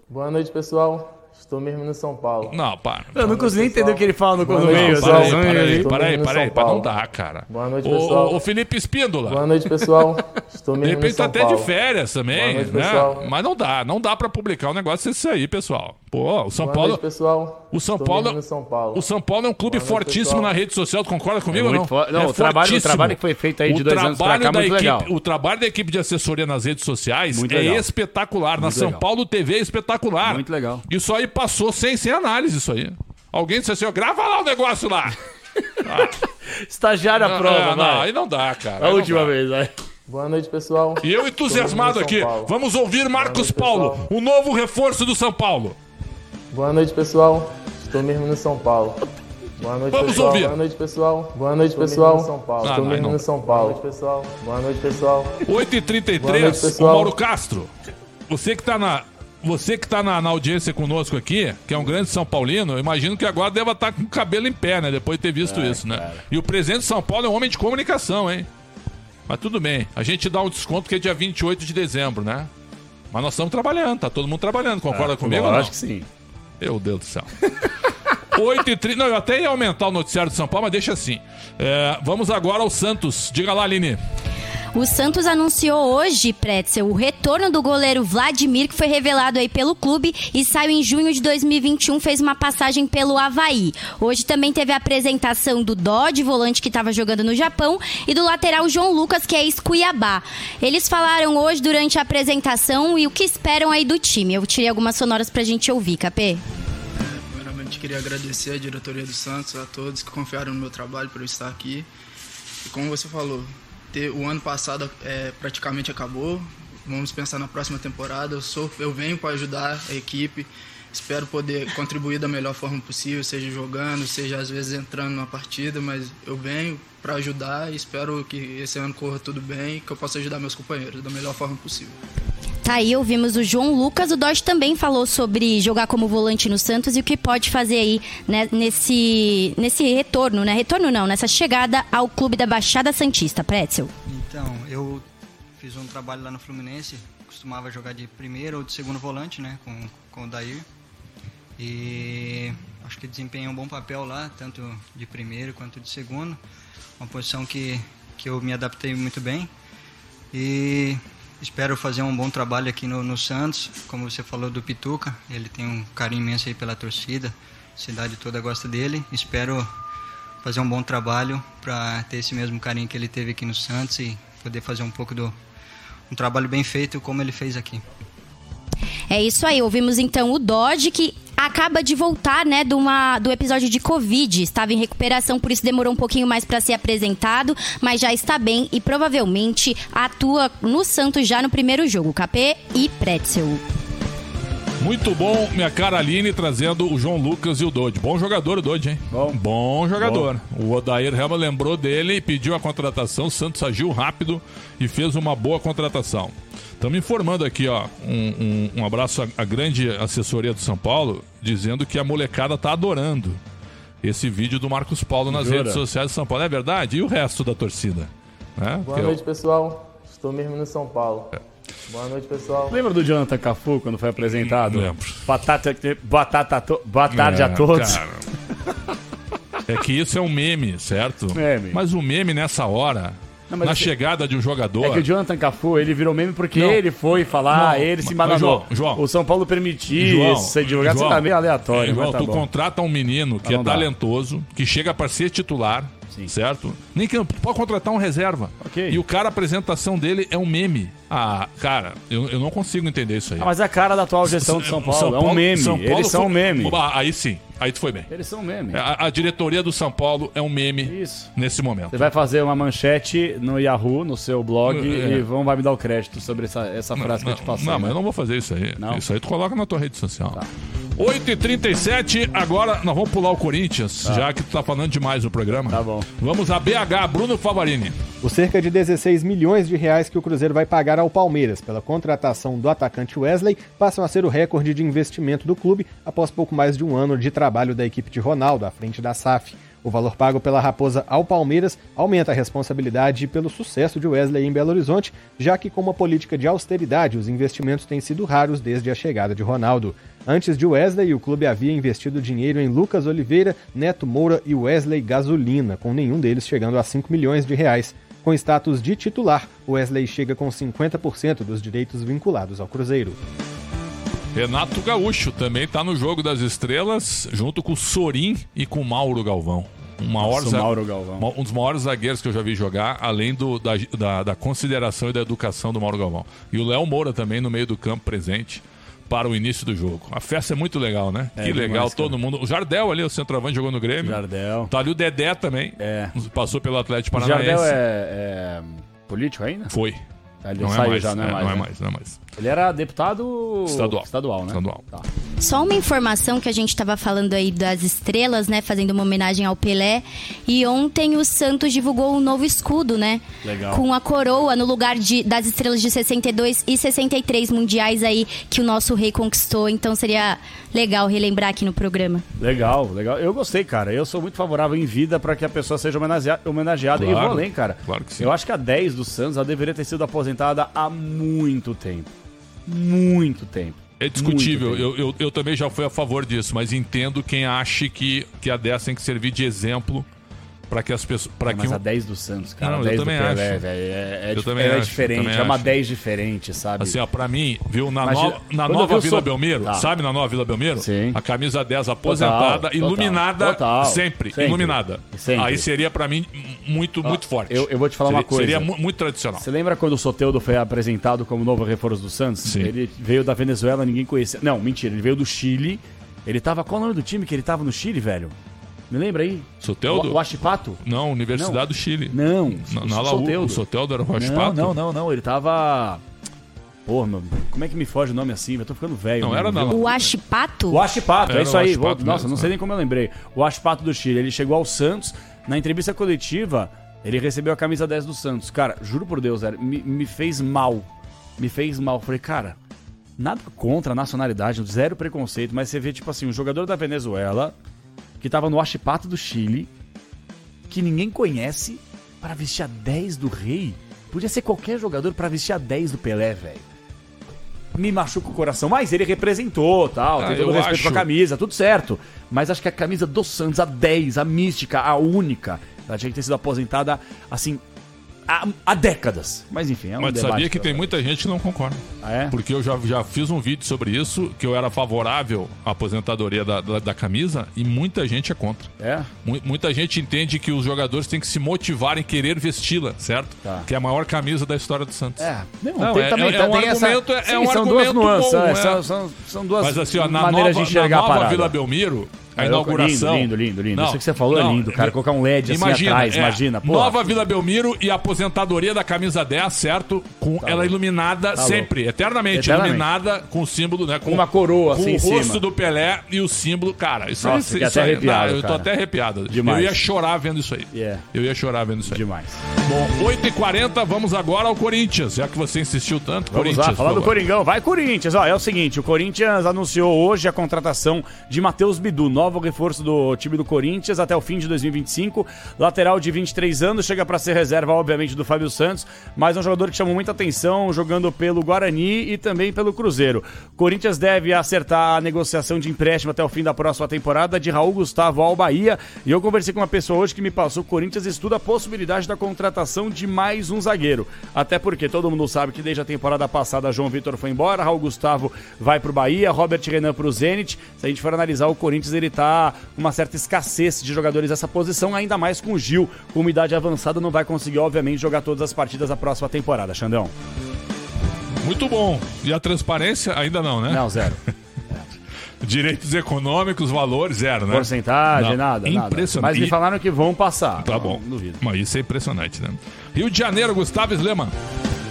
Boa noite, pessoal. Estou mesmo no São Paulo. Não, para. Eu não consigo nem entender o que ele fala no, noite, meio. Para aí, para aí, para aí, para aí. São para Não Paulo. dá, cara. Boa noite, pessoal. ô, Felipe Espíndola. Boa noite, pessoal. Estou De mesmo no repente tá São até Paulo. de férias também, Boa noite, né? pessoal. Mas não dá, não dá pra publicar um negócio desse aí, pessoal. Pô, o São Boa Paulo, noite, pessoal. o São Paulo, São Paulo. o São Paulo é um clube noite, fortíssimo pessoal. na rede social. Tu concorda comigo É ou não? não, o trabalho- o trabalho que foi feito aí de O dois anos pra cá é da muito equipe- legal. O trabalho da equipe de assessoria nas redes sociais Muito é legal. espetacular. Na Muito São legal. Paulo TV é espetacular. Muito legal. Isso aí passou sem, sem análise, isso aí. Alguém disse assim, ó, grava lá o negócio lá. <laughs> Estagiário Não, à prova, não, não, vai. aí não dá, cara. A aí não última vez, vai. Boa noite, pessoal. E eu entusiasmado aqui. Paulo. Vamos ouvir Marcos noite, Paulo, pessoal. o novo reforço do São Paulo. Boa noite, pessoal. Estou mesmo no São Paulo. Boa noite, Vamos pessoal. ouvir. Boa noite, pessoal. Boa noite, Estou pessoal. mesmo no São Paulo. Estou Ah, mesmo não. no São Paulo. Boa noite, pessoal. Boa noite, pessoal. 8h33, Boa noite, o pessoal. Mauro Castro. Você que tá na. Você que tá na, na audiência conosco aqui, que é um grande São Paulino, eu imagino que agora deva estar com o cabelo em pé, né? Depois de ter visto É, isso, né? E o presidente de São Paulo é um homem de comunicação, hein? Mas tudo bem. A gente dá um desconto que é dia 28 de dezembro, né? Mas nós estamos trabalhando, tá todo mundo trabalhando. Concorda É, comigo? não? Acho que sim. Meu Deus do céu. <laughs> 8 e 30. Não, eu até ia aumentar o noticiário de São Paulo, mas deixa assim. É, vamos agora ao Santos. Diga lá, Aline. O Santos anunciou hoje, Pretzel, o retorno do goleiro Vladimir, que foi revelado aí pelo clube e saiu em junho de 2021, fez uma passagem pelo Havaí. Hoje também teve a apresentação do Dodge, volante que estava jogando no Japão, e do lateral João Lucas, que é ex-Cuiabá. Eles falaram hoje durante a apresentação e o que esperam aí do time. Eu tirei algumas sonoras pra gente ouvir, Capê. Primeiramente, queria agradecer à diretoria do Santos, a todos que confiaram no meu trabalho para eu estar aqui. E como você falou, ter, o ano passado é, praticamente acabou. Vamos pensar na próxima temporada. Eu, sou, eu venho para ajudar a equipe. Espero poder contribuir da melhor forma possível, seja jogando, seja às vezes entrando na partida, mas eu venho para ajudar e espero que esse ano corra tudo bem e que eu possa ajudar meus companheiros da melhor forma possível. Tá aí, ouvimos o João Lucas. O Dodge também falou sobre jogar como volante no Santos e o que pode fazer aí né, nesse, nesse retorno, né? Retorno não, nessa chegada ao clube da Baixada Santista, Pretzel. Então, eu fiz um trabalho lá no Fluminense, costumava jogar de primeiro ou de segundo volante, né, com, com o Dair. E acho que desempenhei um bom papel lá, tanto de primeiro quanto de segundo. Uma posição que, que eu me adaptei muito bem. E espero fazer um bom trabalho aqui no, no Santos. Como você falou do Pituca, ele tem um carinho imenso aí pela torcida. A cidade toda gosta dele. Espero fazer um bom trabalho para ter esse mesmo carinho que ele teve aqui no Santos e poder fazer um pouco do um trabalho bem feito como ele fez aqui. É isso aí, ouvimos então o Dodge que acaba de voltar, né, do, uma, do episódio de Covid. Estava em recuperação, por isso demorou um pouquinho mais para ser apresentado, mas já está bem e provavelmente atua no Santos já no primeiro jogo. KP e Pretzel. Muito bom, minha cara Aline, trazendo o João Lucas e o Dodge. Bom jogador o Dodge, hein? Bom. Bom jogador. Bom. O Odair Helma lembrou dele e pediu a contratação. O Santos agiu rápido e fez uma boa contratação. Estamos informando aqui, ó, um, um, um abraço à, à, grande assessoria do São Paulo, dizendo que a molecada tá adorando esse vídeo do Marcos Paulo nas Jura? redes sociais de São Paulo. É verdade? E o resto da torcida? Né? Boa Porque noite, eu... pessoal. Estou mesmo no São Paulo. É. Boa noite, pessoal. Lembra do Jonathan Cafu quando foi apresentado? Lembro. Batata, batata, to... boa tarde é, a todos. Cara. <laughs> É que isso é um meme, certo? Meme. Mas o meme nessa hora não, na chegada de um jogador. É que o Jonathan Cafu, ele virou meme porque não, ele foi falar, não, ele se embananou. João, João, o São Paulo permitiu João, ser divulgado, João, você tá meio aleatório. É, João, tá tu bom. contrata um menino que é talentoso, que chega para ser titular, Sim. certo? Nem que pode contratar um reserva. Okay. E o cara, a apresentação dele é um meme. Ah, cara, eu, eu não consigo entender isso aí. Ah, mas é a cara da atual gestão de <laughs> São Paulo, São Paulo é um meme. São Paulo Eles são um meme. Ah, aí sim. Aí tu foi bem. Eles são meme. A, a, diretoria do São Paulo é um meme Isso. nesse momento. Você vai fazer uma manchete no Yahoo, no seu blog, é. e vão vai me dar o crédito sobre essa, essa frase não, que eu te passei. Não, né? mas eu não vou fazer isso aí. Não? Isso aí tu coloca na tua rede social. Tá. 8h37, agora nós vamos pular o Corinthians, tá. já que tu tá falando demais no programa. Tá bom. Vamos a BH, Bruno Favarini. Os cerca de 16 milhões de reais que o Cruzeiro vai pagar ao Palmeiras pela contratação do atacante Wesley passam a ser o recorde de investimento do clube após pouco mais de um ano de trabalho da equipe de Ronaldo à frente da SAF. O valor pago pela Raposa ao Palmeiras aumenta a responsabilidade pelo sucesso de Wesley em Belo Horizonte, já que, com uma política de austeridade, os investimentos têm sido raros desde a chegada de Ronaldo. Antes de Wesley, o clube havia investido dinheiro em Lucas Oliveira, Neto Moura e Wesley Gasolina, com nenhum deles chegando a 5 milhões de reais. Com status de titular, Wesley chega com 50% dos direitos vinculados ao Cruzeiro. Renato Gaúcho também está no jogo das estrelas, junto com o Sorim e com o Mauro Galvão. Um, maior Nossa, Mauro Galvão. um dos maiores zagueiros que eu já vi jogar, além do, da, da, da consideração e da educação do Mauro Galvão. E o Léo Moura também no meio do campo presente para o início do jogo. A festa é muito legal, né? É, que legal, demais, todo mundo. O Jardel ali, o centroavante, jogou no Grêmio. Jardel. Tá ali o Dedé também. É. Passou pelo Atlético Paranaense. O Jardel é, é político ainda? Foi. Ele não saiu é mais, já, não é, é mais. Não é né? mais, não é mais. Ele era deputado estadual, estadual né? Estadual. Tá. Só uma informação que a gente estava falando aí das estrelas, né? Fazendo uma homenagem ao Pelé. E ontem o Santos divulgou um novo escudo, né? Legal. Com a coroa no lugar de, das estrelas de 62 e 63 mundiais aí que o nosso rei conquistou. Então seria legal relembrar aqui no programa. Legal, legal. Eu gostei, cara. Eu sou muito favorável em vida para que a pessoa seja homenageada. homenageada. Claro, e vou além, cara. Claro que sim. Eu acho que a 10 do Santos ela deveria ter sido aposentada há muito tempo. Muito tempo. É discutível, eu, eu, eu, também já fui a favor disso, mas entendo quem acha que, que a 10 tem que servir de exemplo para que as pessoas. É, que mas um- a 10 do Santos, cara. Não, eu 10 também Pelé, acho. É, é, Eu também é acho, diferente, também é uma acho. 10 diferente, sabe? Assim, ó, pra mim, viu, na, Imagina- no- na nova Vila so- Belmiro, Tá. sabe na nova Vila Belmiro? A camisa 10 aposentada, total, iluminada total. sempre, Sempre. iluminada. Sempre. Aí seria pra mim muito, Ó, muito forte. Eu, eu vou te falar seria, uma coisa. Seria mu- muito tradicional. Você lembra quando o Soteudo foi apresentado como novo reforço do Santos? Sim. Ele veio da Venezuela, ninguém conhecia. Não, mentira, ele veio do Chile. Ele tava. Qual o nome do time que ele tava no Chile, velho? Me lembra aí? Soteldo? O, o Achipato? Não, Universidade Não. do Chile. Não, Na, o na Laú, Soteldo. o Soteldo era o Não, Raspato? não, não, não. Ele tava. Pô, meu, como é que me foge o nome assim? Eu tô ficando velho. Não, mano, era não. O Achipato? O Achipato, Era é isso aí. Nossa, mesmo, não sei é. nem como eu lembrei. O Achipato do Chile, ele chegou ao Santos, na entrevista coletiva, ele recebeu a camisa 10 do Santos. Cara, juro por Deus, velho, me, me fez mal. Me fez mal. Falei, cara, nada contra a nacionalidade, zero preconceito, mas você vê, tipo assim, um jogador da Venezuela, que tava no Achipato do Chile, que ninguém conhece, para vestir a 10 do Rei. Podia ser qualquer jogador para vestir a 10 do Pelé, velho me machuca o coração. Mas ele representou, tal, Ah, tem todo o respeito acho- com a camisa, tudo certo. Mas acho que a camisa do Santos, a 10, a mística, a única, ela tinha que ter sido aposentada, assim, há, há décadas. Mas enfim, é um Mas debate. sabia que tem muita gente que não concorda. Ah, é? Porque eu já, já fiz um vídeo sobre isso, que eu era favorável à aposentadoria da, da, da camisa, e muita gente é contra. É? Mu- Muita gente entende que os jogadores têm que se motivar em querer vesti-la, certo? Que é a maior camisa da história do Santos. É, não, Não, tem é, também- é, é um tem essa- argumento, é, Sim, um são argumento duas nuances, bom, é, é. são- são- são duas Mas assim, ó, na maneiras nova, de enxergar na a nova parada. Vila Belmiro, a inauguração... lindo, lindo, lindo, lindo. Isso que você falou é lindo, cara. Colocar um LED assim atrás, imagina, pô. Nova Vila Belmiro e a aposentadoria da camisa 10, certo? Com Tá ela louco. iluminada Tá sempre, louco. eternamente, Eternamente. iluminada com o símbolo, né? Com Uma coroa, com assim, o em cima. rosto do Pelé e o símbolo, cara. Isso Nossa, fiquei isso até aí- arrepiado, não, eu tô até arrepiado. Demais. Eu ia chorar vendo isso aí. Yeah. Eu ia chorar vendo isso aí. Demais. Bom, 8h40, vamos agora ao Corinthians, já que você insistiu tanto. Vamos Corinthians, lá, falar do. Coringão. Vai, Corinthians. Ó, é o seguinte, o Corinthians anunciou hoje a contratação de Matheus Bidu, novo reforço do time do Corinthians até o fim de 2025. Lateral de 23 anos, chega para ser reserva, obviamente, do Fábio Santos, mas é um jogador que chamou muita atenção, jogando pelo Guarani e também pelo Cruzeiro. Corinthians deve acertar a negociação de empréstimo até o fim da próxima temporada de Raul Gustavo ao Bahia. E eu conversei com uma pessoa hoje que me passou o Corinthians estuda a possibilidade da contratação de mais um zagueiro. Até porque todo mundo sabe que desde a temporada passada João Vitor foi embora, Raul Gustavo vai pro Bahia, Robert Renan pro Zenit. Se a gente for analisar o Corinthians, ele tá com uma certa escassez de jogadores nessa posição, ainda mais com o Gil, com uma idade avançada, não vai conseguir, obviamente, jogar todas as partidas da próxima temporada, Xandão. Muito bom. E a transparência ainda não, né? Não, zero. <laughs> Direitos econômicos, valores, zero, né? Porcentagem, Não, nada, nada. Impressionante. Mas me falaram que vão passar. Tá bom. Mas isso é impressionante, né? Rio de Janeiro, Gustavo Sleman.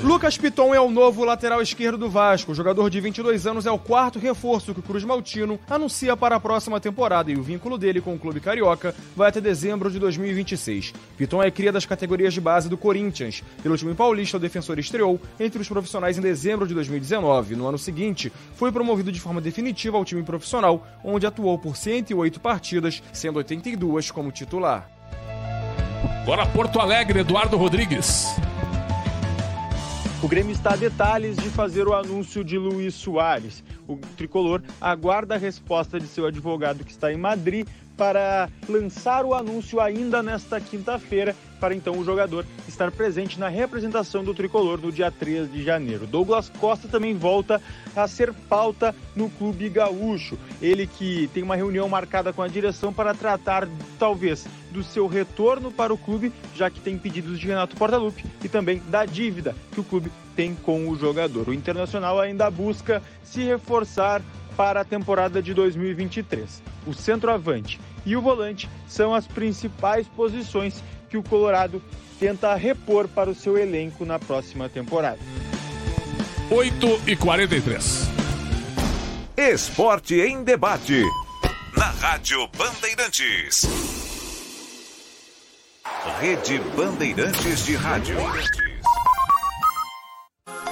Lucas Piton é o novo lateral esquerdo do Vasco. O jogador de 22 anos é o quarto reforço que o Cruz Maltino anuncia para a próxima temporada e o vínculo dele com o clube carioca vai até dezembro de 2026. Piton é cria das categorias de base do Corinthians. Pelo time paulista, o defensor estreou entre os profissionais em dezembro de 2019. No ano seguinte, foi promovido de forma definitiva ao time profissional, onde atuou por 108 partidas, sendo 82 como titular. Agora Porto Alegre, Eduardo Rodrigues. O Grêmio está a detalhes de fazer o anúncio de Luiz Soares. O tricolor aguarda a resposta de seu advogado que está em Madrid para lançar o anúncio ainda nesta quinta-feira, para então o jogador estar presente na representação do tricolor no dia 3 de janeiro. Douglas Costa também volta a ser pauta no Clube Gaúcho. Ele que tem uma reunião marcada com a direção para tratar, talvez, do seu retorno para o clube, já que tem pedidos de Renato Portaluppi e também da dívida que o clube tem com o jogador. O Internacional ainda busca se reforçar para a temporada de 2023. O centroavante e o volante são as principais posições que o Colorado tenta repor para o seu elenco na próxima temporada. 8 e 43. Esporte em debate. Na Rádio Bandeirantes. Rede Bandeirantes de Rádio.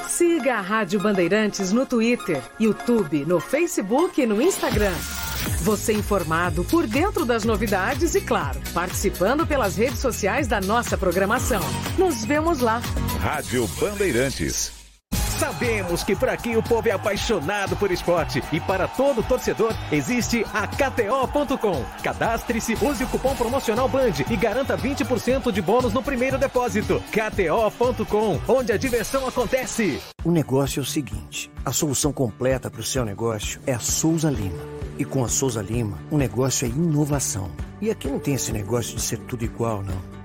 Siga a Rádio Bandeirantes no Twitter, YouTube, no Facebook e no Instagram. Você informado por dentro das novidades e, claro, participando pelas redes sociais da nossa programação. Nos vemos lá. Rádio Bandeirantes. Sabemos que por aqui o povo é apaixonado por esporte e para todo torcedor existe a KTO.com. Cadastre-se, use o cupom promocional BAND e garanta 20% de bônus no primeiro depósito. KTO.com, onde a diversão acontece. O negócio é o seguinte: a solução completa para o seu negócio é a Souza Lima. E com a Souza Lima, o negócio é inovação. E aqui não tem esse negócio de ser tudo igual, não.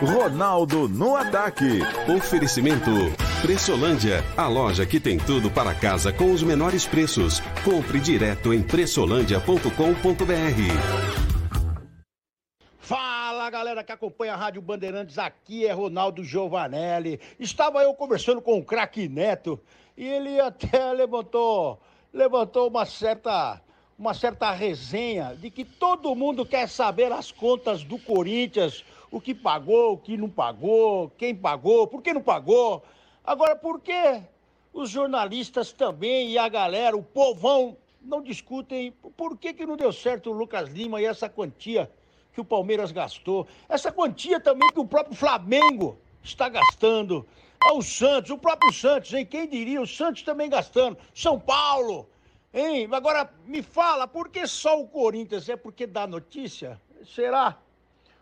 Ronaldo no ataque. Oferecimento Pressolândia, a loja que tem tudo para casa com os menores preços. Compre direto em pressolândia.com.br. Fala galera que acompanha a Rádio Bandeirantes, aqui é Ronaldo Giovanelli. Estava eu conversando com o craque Neto e ele até <laughs> levantou, levantou uma certa, uma certa resenha de que todo mundo quer saber as contas do Corinthians, o que pagou, o que não pagou, quem pagou, por que não pagou. Agora, por que os jornalistas também e a galera, o povão, não discutem por que, que não deu certo o Lucas Lima e essa quantia que o Palmeiras gastou? Essa quantia também que o próprio Flamengo está gastando. O Santos, o próprio Santos, hein? Quem diria? O Santos também gastando. São Paulo, hein? Agora, me fala, por que só o Corinthians? É porque dá notícia? Será?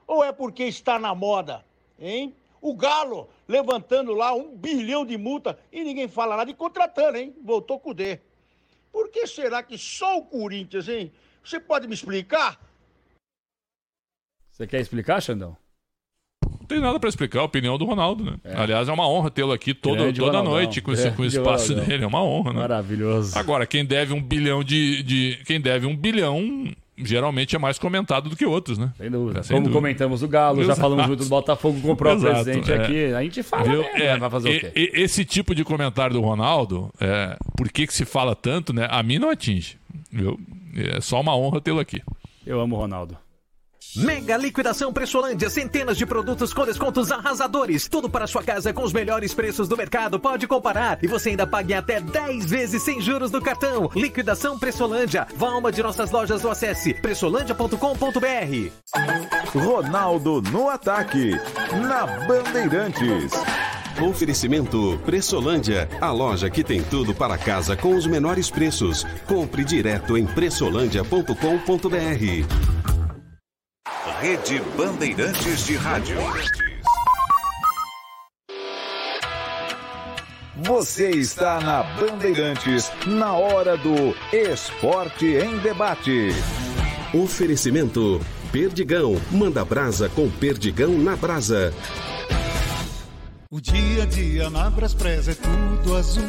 Ou é porque está na moda, hein? O Galo levantando lá um bilhão de multa e ninguém fala nada e contratando, hein? Voltou com o D. Por que será que só o Corinthians, hein? Você pode me explicar? Você quer explicar, Xandão? Não tem nada para explicar, a opinião do Ronaldo, né? É. Aliás, é uma honra tê-lo aqui todo, toda Ronaldão. noite com, esse, com o espaço Ronaldão. dele. É uma honra, né? Maravilhoso. Agora, quem deve um bilhão de, de. Quem deve um bilhão geralmente é mais comentado do que outros, né? Sem dúvida. É, sem Como dúvida. comentamos o Galo, Exato. já falamos muito do Botafogo, comprou o presidente é. aqui. A gente fala, Viu? Mesmo, é, vai fazer e, o quê? esse tipo de comentário do Ronaldo, é, por que, que se fala tanto, né? A mim não atinge. Viu? É só uma honra tê-lo aqui. Eu amo o Ronaldo. Mega liquidação Pressolândia, centenas de produtos com descontos arrasadores. Tudo para sua casa com os melhores preços do mercado. Pode comparar e você ainda pague até 10 vezes sem juros no cartão. Liquidação Pressolândia. Vá a uma de nossas lojas ou acesse pressolândia.com.br. Ronaldo no ataque. Na Bandeirantes. Oferecimento Pressolândia, a loja que tem tudo para casa com os menores preços. Compre direto em pressolândia.com.br. Rede Bandeirantes de Rádio. Você está na Bandeirantes, na hora do Esporte em Debate. Oferecimento Perdigão. Manda brasa com Perdigão na brasa. O dia a dia na Braspress é tudo azul.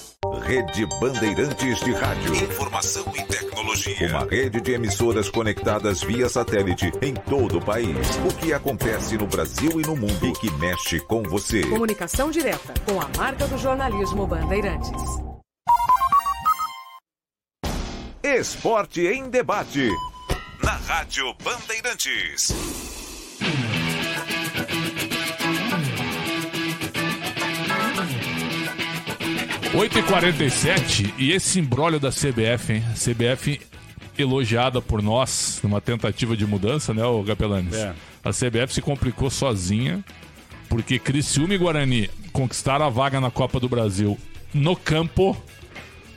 Rede Bandeirantes de Rádio. Informação e tecnologia. Uma rede de emissoras conectadas via satélite em todo o país. O que acontece no Brasil e no mundo e que mexe com você. Comunicação direta com a marca do jornalismo Bandeirantes. Esporte em debate. Na Rádio Bandeirantes. 8h47 e esse embrólio da CBF, hein? CBF elogiada por nós numa tentativa de mudança, né, o Gapelanes? É. A CBF se complicou sozinha porque Criciúma e Guarani conquistaram a vaga na Copa do Brasil no campo.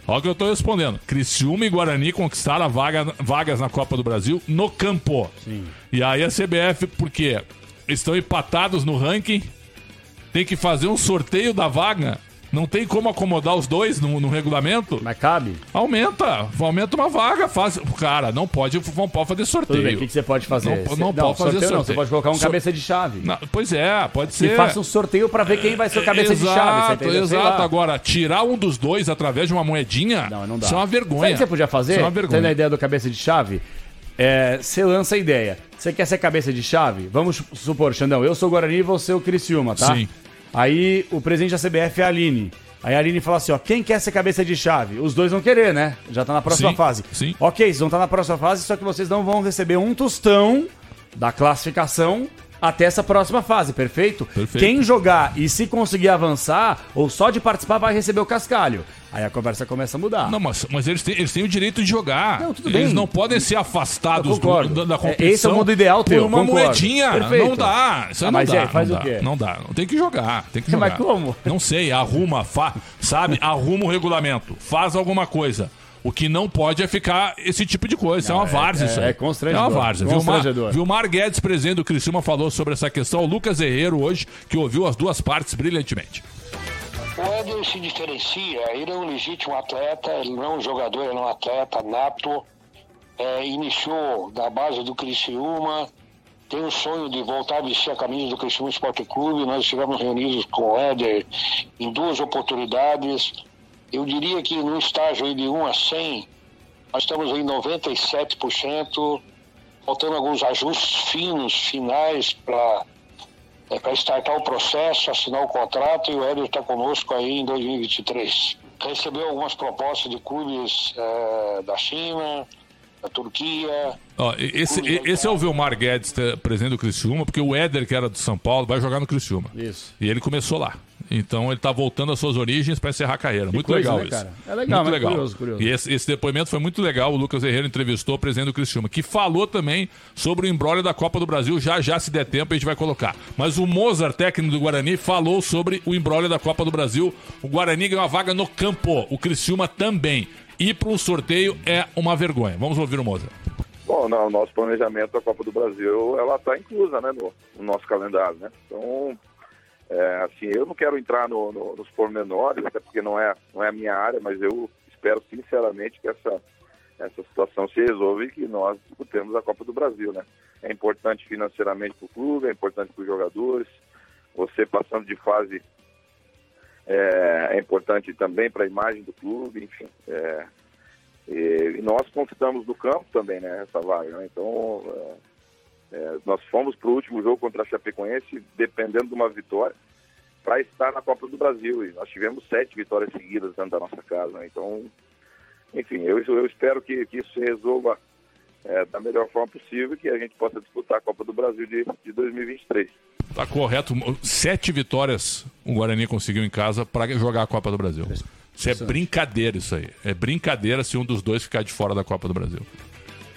Olha o que eu tô respondendo. Criciúma e Guarani conquistaram a vaga, vagas na Copa do Brasil no campo. Sim. E aí a CBF, porque estão empatados no ranking, tem que fazer um sorteio da vaga Não tem como acomodar os dois no, no regulamento? Mas cabe. Aumenta. Aumenta uma vaga. Faz... Cara, não pode, não pode fazer sorteio. Tudo bem, o que, que você pode fazer? Não, Você- não, pode fazer sorteio. Não, você pode colocar um Sor- cabeça de chave. Não, pois é, pode E ser. faça um sorteio pra ver quem vai ser o cabeça de chave. Você Exato, exato. Agora, tirar um dos dois através de uma moedinha, Não, não dá. isso é uma Sabe vergonha. o que você podia fazer? Isso é uma vergonha. Tendo a ideia do cabeça de chave? É, você lança a ideia. Você quer ser cabeça de chave? Vamos supor, Xandão, eu sou o Guarani e você é o Criciúma, tá? Sim. Aí o presidente da CBF é a Aline. Aí a Aline fala assim, ó, quem quer ser cabeça de chave? Os dois vão querer, né? Já tá na próxima Sim, fase. sim. Ok, vocês vão estar na próxima fase, só que vocês não vão receber um tostão da classificação até essa próxima fase, perfeito? Perfeito. Quem jogar e se conseguir avançar, ou só de participar, vai receber o cascalho. Aí a conversa começa a mudar. Não, mas, mas eles, têm, eles têm o direito de jogar. Não, tudo eles bem. não podem ser afastados do- da, da É, competição. esse é o mundo ideal por teu, uma concordo. moedinha. Perfeito. Não dá. Isso Ah, não mas dá. aí, faz não o dá, quê? Não dá. Tem que jogar. Tem que <laughs> Mas jogar. como? Não sei. Arruma, fa, sabe? Arruma o regulamento. Faz alguma coisa. O que não pode é ficar esse tipo de coisa. Isso é uma é- várzea. é- isso aí. é constrangedor. É uma várzea. Vilmar. Vilmar Guedes, presidente do Criciúma, falou sobre essa questão. O Lucas Herrero, hoje, que ouviu as duas partes brilhantemente. O Éder se diferencia, ele é um legítimo atleta, ele não é um jogador, ele é um atleta nato. É, iniciou da base do Criciúma, tem o sonho de voltar a vestir a camisa do Criciúma Esporte Clube. Nós estivemos reunidos com o Éder em duas oportunidades. Eu diria que no estágio de 1 a 100, nós estamos em 97%, faltando alguns ajustes finos, finais, para é startar o processo, assinar o contrato e o Hélio está conosco aí em 2023. Recebeu algumas propostas de clubes eh, da China, da Turquia. Ó, esse, esse é o Vilmar Guedes, te- presidente do Criciúma, porque o Éder, que era do São Paulo, vai jogar no Criciúma. Isso. E ele começou lá. Então ele tá voltando às suas origens para encerrar a carreira. muito coisa, legal né, isso. cara? É legal, muito mas legal. curioso, curioso. E esse, esse depoimento foi muito legal. O Lucas Herrera entrevistou o presidente do Criciúma, que falou também sobre o embrólio da Copa do Brasil. Já já, se der tempo, a gente vai colocar. Mas o Mozart, técnico do Guarani, falou sobre o embrólio da Copa do Brasil. O Guarani ganhou uma vaga no campo. O Criciúma também. Ir para um sorteio é uma vergonha. Vamos ouvir o Mozart. Bom, no nosso planejamento da Copa do Brasil, ela está inclusa, né, no, no nosso calendário, né? Então, é, assim, eu não quero entrar no- no- nos pormenores, até porque não é, não é a minha área, mas eu espero sinceramente que essa, essa situação se resolva e que nós disputemos a Copa do Brasil, né? É importante financeiramente para o clube, é importante para os jogadores. Você passando de fase é, é importante também para a imagem do clube, enfim. é, e, e nós conquistamos do campo também, né, essa vaga. né? Então, é, nós fomos para o último jogo contra a Chapecoense, dependendo de uma vitória, para estar na Copa do Brasil. E nós tivemos sete vitórias seguidas dentro da nossa casa. né? Então, enfim, eu, eu espero que, que isso se resolva é, da melhor forma possível e que a gente possa disputar a Copa do Brasil de, de 2023. Tá correto. Sete vitórias o Guarani conseguiu em casa para jogar a Copa do Brasil. Isso é brincadeira, isso aí. É brincadeira se um dos dois ficar de fora da Copa do Brasil.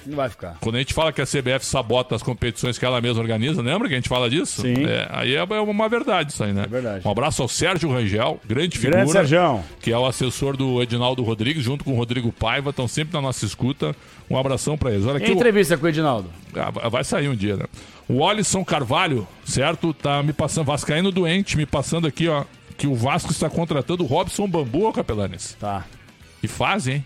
Não vai ficar. Quando a gente fala que a CBF sabota as competições que ela mesma organiza, lembra que a gente fala disso? Sim. É, aí é uma verdade isso aí, né? É verdade. Um abraço ao Sérgio Rangel, grande figura. Grande Serjão. Que é o assessor do Edinaldo Rodrigues, junto com o Rodrigo Paiva, estão sempre na nossa escuta. Um abração para eles. Olha aqui. a o- entrevista com o Edinaldo? ah, vai sair um dia, né? O Alisson Carvalho, certo? Tá me passando, Vascaíno doente, me passando aqui, ó, que o Vasco está contratando o Robson Bambu, Capelanes. Tá. E faz, hein?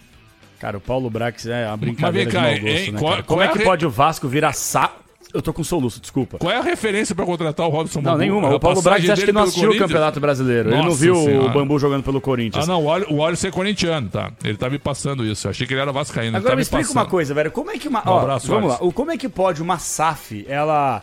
Cara, o Paulo Brax é uma brincadeira cá, de mau gosto, hein, né, qual- qual Como é é que re- pode o Vasco virar sa... Eu tô com soluço, desculpa. Qual é a referência para contratar o Robson Não, Bambu? nenhuma. A O Paulo Brax acho que não assistiu o? Campeonato Brasileiro. Ele não Nossa viu Senhora. o Bambu jogando pelo Corinthians. Ah, não, o Oli- o Alisson é corintiano, tá? Ele tá me passando isso. Eu achei que ele era vascaíno. ele Agora tá me explica passando. uma coisa, velho. Como é que uma. Um ó, abraço, vamos lá. Como é que pode uma SAF, ela.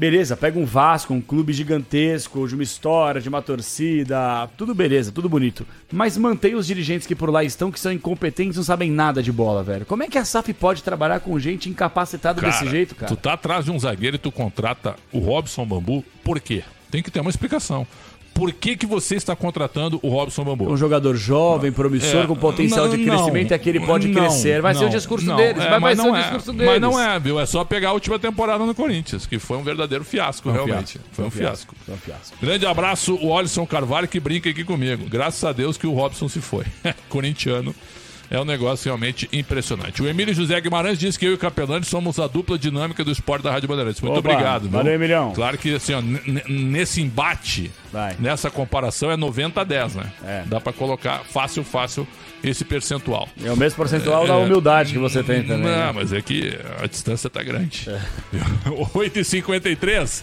Beleza, pega um Vasco, um clube gigantesco, de uma história, de uma torcida, tudo beleza, tudo bonito. Mas mantém os dirigentes que por lá estão, que são incompetentes, não sabem nada de bola, velho. Como é que a SAF pode trabalhar com gente incapacitada desse jeito, cara? Tu tá atrás de um zagueiro e tu contrata o Robson Bambu, por quê? Tem que ter uma explicação. Por que, que você está contratando o Robson Bambu? Um jogador jovem, promissor, É, com potencial de não, crescimento, é que ele pode não, crescer. Vai ser o não, discurso não, deles, é, mas vai mas ser o não é, discurso deles. Mas não é, viu? É só pegar a última temporada no Corinthians, que foi um verdadeiro fiasco, um realmente. fiasco, Foi um fiasco. Foi um fiasco. Grande abraço, o Alisson Carvalho, que brinca aqui comigo. Graças a Deus que o Robson se foi. <laughs> Corintiano. É um negócio realmente impressionante. O Emílio José Guimarães diz que eu e o Capelani somos a dupla dinâmica do esporte da Rádio Bandeirantes. Muito Opa, obrigado. viu? valeu, Emilhão. Claro que assim, ó, nesse embate, nessa comparação, é 90 a 10, né? Dá pra colocar fácil, fácil esse percentual. É o mesmo percentual da humildade que você tem também. Não, né? mas é que a distância tá grande. <laughs> 8h53.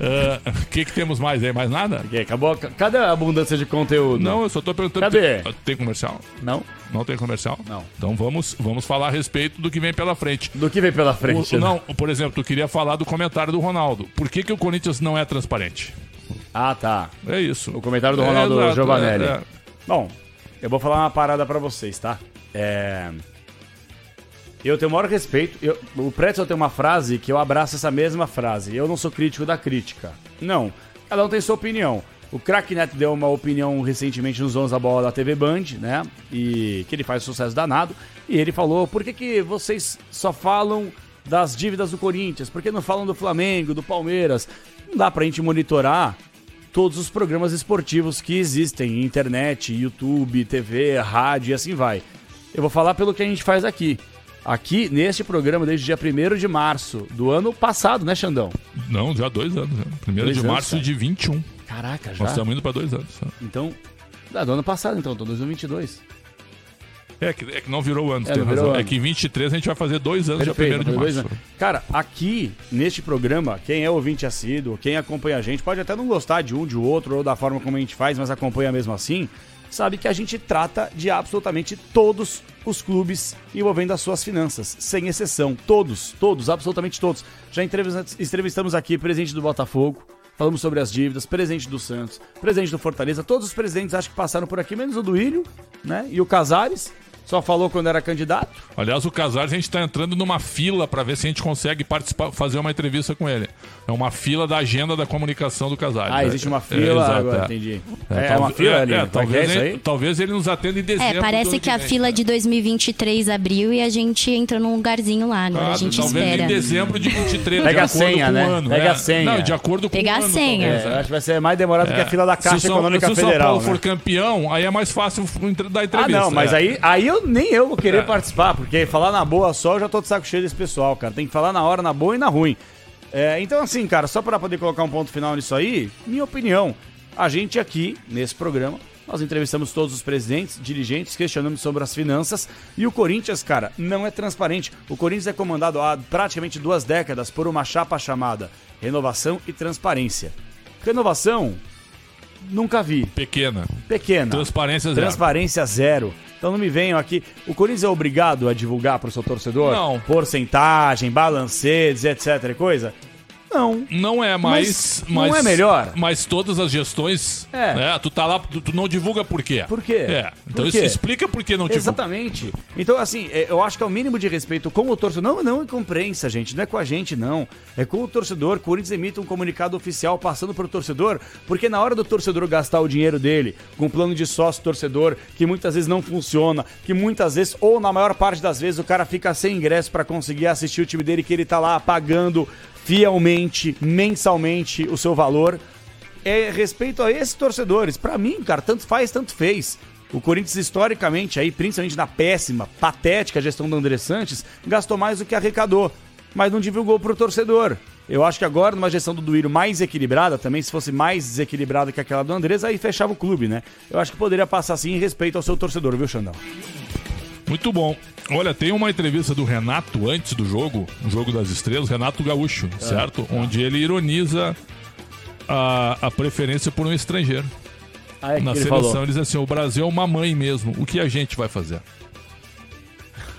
Ah, O que, que temos mais aí? Mais nada? Acabou. Cadê a abundância de conteúdo? Não, eu só tô perguntando. Cadê? Tem, tem comercial? Não. Não tem comercial? Não. Então vamos, vamos falar a respeito do que vem pela frente. Do que vem pela frente, O- né? não, por exemplo, tu queria falar do comentário do Ronaldo. Por que, que o Corinthians não é transparente? Ah, tá. É isso. O comentário do É, Ronaldo exato, Giovanelli. é, é. Bom, eu vou falar uma parada pra vocês, tá? É... Eu tenho o maior respeito. Eu... O Pretzel tem uma frase que eu abraço essa mesma frase. Eu não sou crítico da crítica. Não. Cada um tem sua opinião. O Crack Neto deu uma opinião recentemente nos 11 da bola da TV Band, né? E que ele faz sucesso danado. E ele falou: por que, que vocês só falam das dívidas do Corinthians? Por que não falam do Flamengo, do Palmeiras? Não dá pra gente monitorar todos os programas esportivos que existem, internet, YouTube, TV, rádio e assim vai. Eu vou falar pelo que a gente faz aqui. Aqui, neste programa, desde o dia 1 de março do ano passado, né, Xandão? Não, já há dois anos. Né? Primeiro Dois de março cara. de 21. Caraca, já? Nós estamos indo para dois anos. Então, ah, do ano passado, então, então 2022. É que, é que não virou ano, É, tem razão. ano. É que em 23 a gente vai fazer dois anos, Perfeito, 1 de março. Cara, aqui, neste programa, quem é ouvinte assíduo, quem acompanha a gente, pode até não gostar de um, de outro, ou da forma como a gente faz, mas acompanha mesmo assim, sabe que a gente trata de absolutamente todos os clubes envolvendo as suas finanças, sem exceção. Todos, todos, absolutamente todos. Já entrevista- entrevistamos aqui presidente do Botafogo, falamos sobre as dívidas, presidente do Santos, presidente do Fortaleza, todos os presidentes acho que passaram por aqui, menos o do Ilho, né? E o Casares, só falou quando era candidato. Aliás, o Casares, a gente está entrando numa fila para ver se a gente consegue participar, fazer uma entrevista com ele. É uma fila da agenda da comunicação do Casares. Ah, É, existe uma é, fila, exato, agora é. entendi. É, É, uma fila é, ali, é, é é talvez, ele, talvez ele nos atenda em dezembro. É, do parece que a fila de 2023 abriu e a gente entrou num lugarzinho lá. Agora Ah, a gente talvez espera. em dezembro de 23, Pega de a acordo senha, com né? o ano. Pega é. a senha. Não, de acordo com Pegar o a senha. É, é. acho que vai ser mais demorado que a fila da Caixa São- Econômica se o São Federal. Paulo né? for campeão, aí é mais fácil <laughs> dar Ah, entrevista. não, mas é. aí, aí eu, nem eu vou querer É. participar, porque falar na boa só, eu já tô de saco cheio desse pessoal, cara. Tem que falar na hora, na boa e na ruim. É, então, assim, cara, só pra poder colocar um ponto final nisso aí, minha opinião. A gente aqui, nesse programa, nós entrevistamos todos os presidentes, dirigentes, questionamos sobre as finanças. E o Corinthians, cara, não é transparente. O Corinthians é comandado há praticamente duas décadas por uma chapa chamada Renovação e Transparência. Renovação, nunca vi. Pequena. Pequena. Transparência zero. Transparência zero. Então não me venham aqui. O Corinthians é obrigado a divulgar pro seu torcedor? Não. Porcentagem, balancetes, etc e coisa? Não. Não é, mas, Mas não é melhor? Mas todas as gestões. É. né, tu tá lá, tu, tu não divulga por quê? Por quê? É. Então Por isso quê? explica por que não divulga. Exatamente. Então, assim, é, eu acho que é o mínimo de respeito com o torcedor. Não, não é com a imprensa, gente. Não é com a gente, não. É com o torcedor. Corinthians emite um comunicado oficial passando pro torcedor, porque na hora do torcedor gastar o dinheiro dele com um plano de sócio torcedor, que muitas vezes não funciona, que muitas vezes, ou na maior parte das vezes, o cara fica sem ingresso para conseguir assistir o time dele, que ele tá lá pagando fielmente, mensalmente o seu valor é respeito a esses torcedores. Pra mim, cara, tanto faz, tanto fez. O Corinthians, historicamente, aí, principalmente na péssima, patética gestão do André Sanches, gastou mais do que arrecadou, mas não divulgou pro torcedor. Eu acho que agora, numa gestão do Duírio mais equilibrada, também se fosse mais desequilibrada que aquela do Andrés, aí fechava o clube, né? Eu acho que poderia passar assim em respeito ao seu torcedor, viu, Xandão? Muito bom. Olha, tem uma entrevista do Renato antes do jogo, o jogo das estrelas, Renato Gaúcho, É. certo? Onde ele ironiza a, a preferência por um estrangeiro. Ah, é, Na ele seleção, falou? ele diz assim: o Brasil é uma mãe mesmo. O que a gente vai fazer?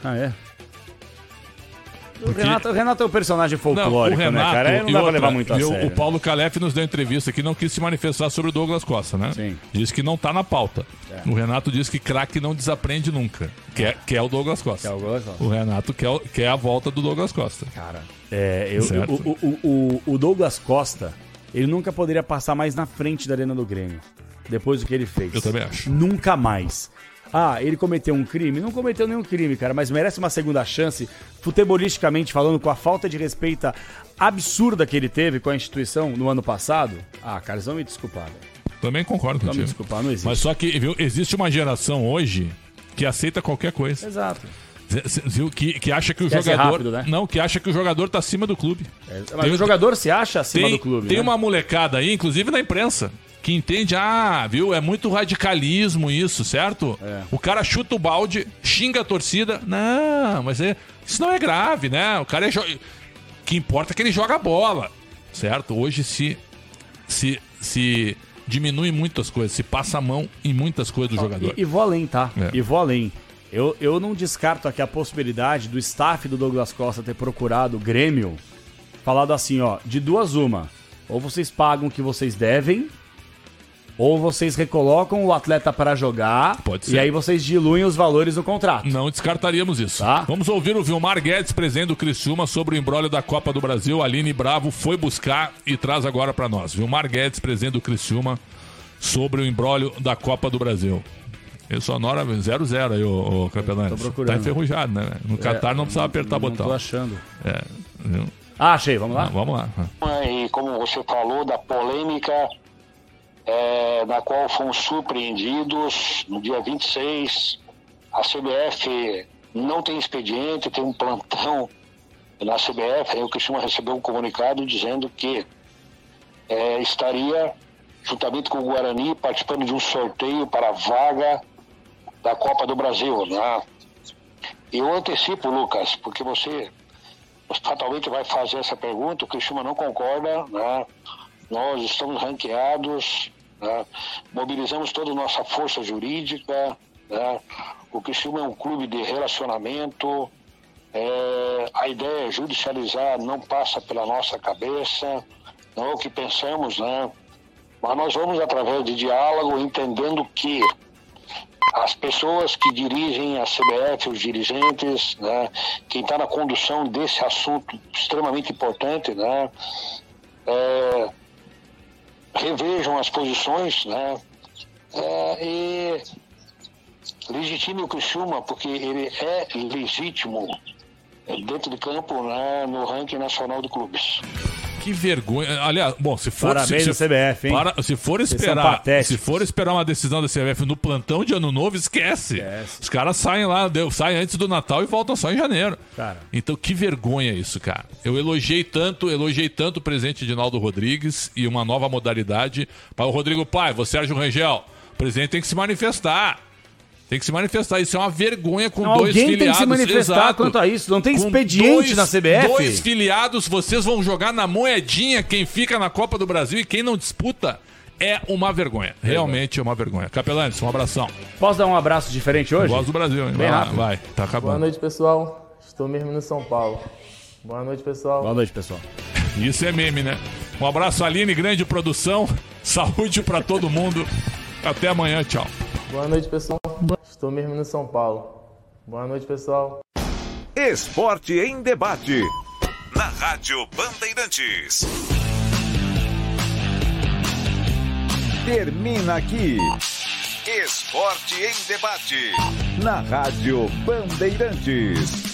Ah, é? O Porque- Renato, o Renato é um personagem Não, o folclórico, né, Renato cara? Aí não dá pra outra, levar muito a sério. O Paulo Calef nos deu entrevista que não quis se manifestar sobre o Douglas Costa, né? Sim. Disse que não tá na pauta. É. O Renato disse que craque não desaprende nunca. Quer, quer o Douglas Costa. Quer o Douglas Costa. O Renato quer, o- quer a volta do Douglas Costa. Cara, É, eu- o, o- o- o Douglas Costa, ele nunca poderia passar mais na frente da Arena do Grêmio. Depois do que ele fez. Eu também acho. Nunca mais. Ah, ele cometeu um crime? Não cometeu nenhum crime, cara, mas merece uma segunda chance, futebolisticamente falando, com a falta de respeito absurda que ele teve com a instituição no ano passado. Ah, cara, vão me desculpar, velho. Também concordo contigo. me desculpar, não existe. Mas só que, viu, existe uma geração hoje que aceita qualquer coisa. Exato. Que, que acha que o Quer jogador. rápido, né? Não, que acha que o jogador tá acima do clube. Mas o jogador se acha acima tem, do clube. Tem né? uma molecada aí, inclusive na imprensa, que entende, ah, viu, é muito radicalismo isso, certo? É. O cara chuta o balde, xinga a torcida. Não, mas é, isso não é grave, né? O cara é. Jo... O que importa é que ele joga bola, certo? Hoje se, se, se diminui muito as coisas, se passa a mão em muitas coisas do jogador. E, e vou além, tá? É. E vou além. Eu, eu não descarto aqui a possibilidade do staff do Douglas Costa ter procurado o Grêmio, falado assim, ó, de duas uma. Ou vocês pagam o que vocês devem, ou vocês recolocam o atleta para jogar, Pode e ser. aí vocês diluem os valores do contrato. Não descartaríamos isso. Tá. Vamos ouvir o Vilmar Guedes, presidente do Criciúma, sobre o embrólio da Copa do Brasil. Aline Bravo foi buscar e traz agora para nós. Vilmar Guedes, presidente do Criciúma, sobre o embrólio da Copa do Brasil. Eu sonora 0-0 aí, ô, ô Capelani. Tô procurando. Tá enferrujado, né? No Qatar não precisava apertar não botão. tô achando. É, viu? Ah, achei, vamos lá? Ah, vamos lá. E como você falou da polêmica é, na qual fomos surpreendidos no dia 26, a CBF não tem expediente, tem um plantão na CBF, o Cristiano recebeu um comunicado dizendo que é, estaria, juntamente com o Guarani, participando de um sorteio para a vaga da Copa do Brasil. Né? Eu antecipo, Lucas, porque você fatalmente vai fazer essa pergunta, o Cristiano não concorda, né? nós estamos ranqueados, né? mobilizamos toda a nossa força jurídica, né? o Cristiano é um clube de relacionamento, é, a ideia judicializar não passa pela nossa cabeça, não é o que pensamos, né? mas nós vamos através de diálogo entendendo que as pessoas que dirigem a CBF, os dirigentes, né, quem está na condução desse assunto extremamente importante, né, é, revejam as posições, né, é, e legitime o Criciúma, porque ele é legítimo dentro de campo né, no ranking nacional de clubes. Que vergonha. Aliás, bom, se for. Parabéns se, ao CBF, hein? Para, se for esperar. Se for esperar uma decisão da CBF no plantão de ano novo, esquece. Os caras saem lá, deu- saem antes do Natal e voltam só em janeiro. Cara. Então, que vergonha isso, cara. Eu elogiei tanto, elogiei tanto o presidente Edinaldo Rodrigues e uma nova modalidade. Para o Rodrigo Pai, você, Sérgio Rangel, o presidente tem que se manifestar. Tem que se manifestar. Isso é uma vergonha com Não, dois alguém tem que filiados. se manifestar Exato. quanto a isso. Não tem Com expediente na CBF. Dois filiados, vocês vão jogar na moedinha quem fica na Copa do Brasil e quem não disputa. É uma vergonha. Realmente é uma vergonha. Capelanes, um abração. Posso dar um abraço diferente hoje? Voz do Brasil, hein? Bem Vai rápido. vai. Tá Boa acabando. noite, pessoal. Estou mesmo no São Paulo. Boa noite, pessoal. Boa noite, pessoal. Isso é meme, né? Um abraço, Aline, grande produção. <laughs> Saúde pra todo mundo. Até amanhã, tchau. Boa noite, pessoal. Estou mesmo no São Paulo. Boa noite, pessoal. Esporte em debate. Na Rádio Bandeirantes. Termina aqui. Esporte em debate. Na Rádio Bandeirantes.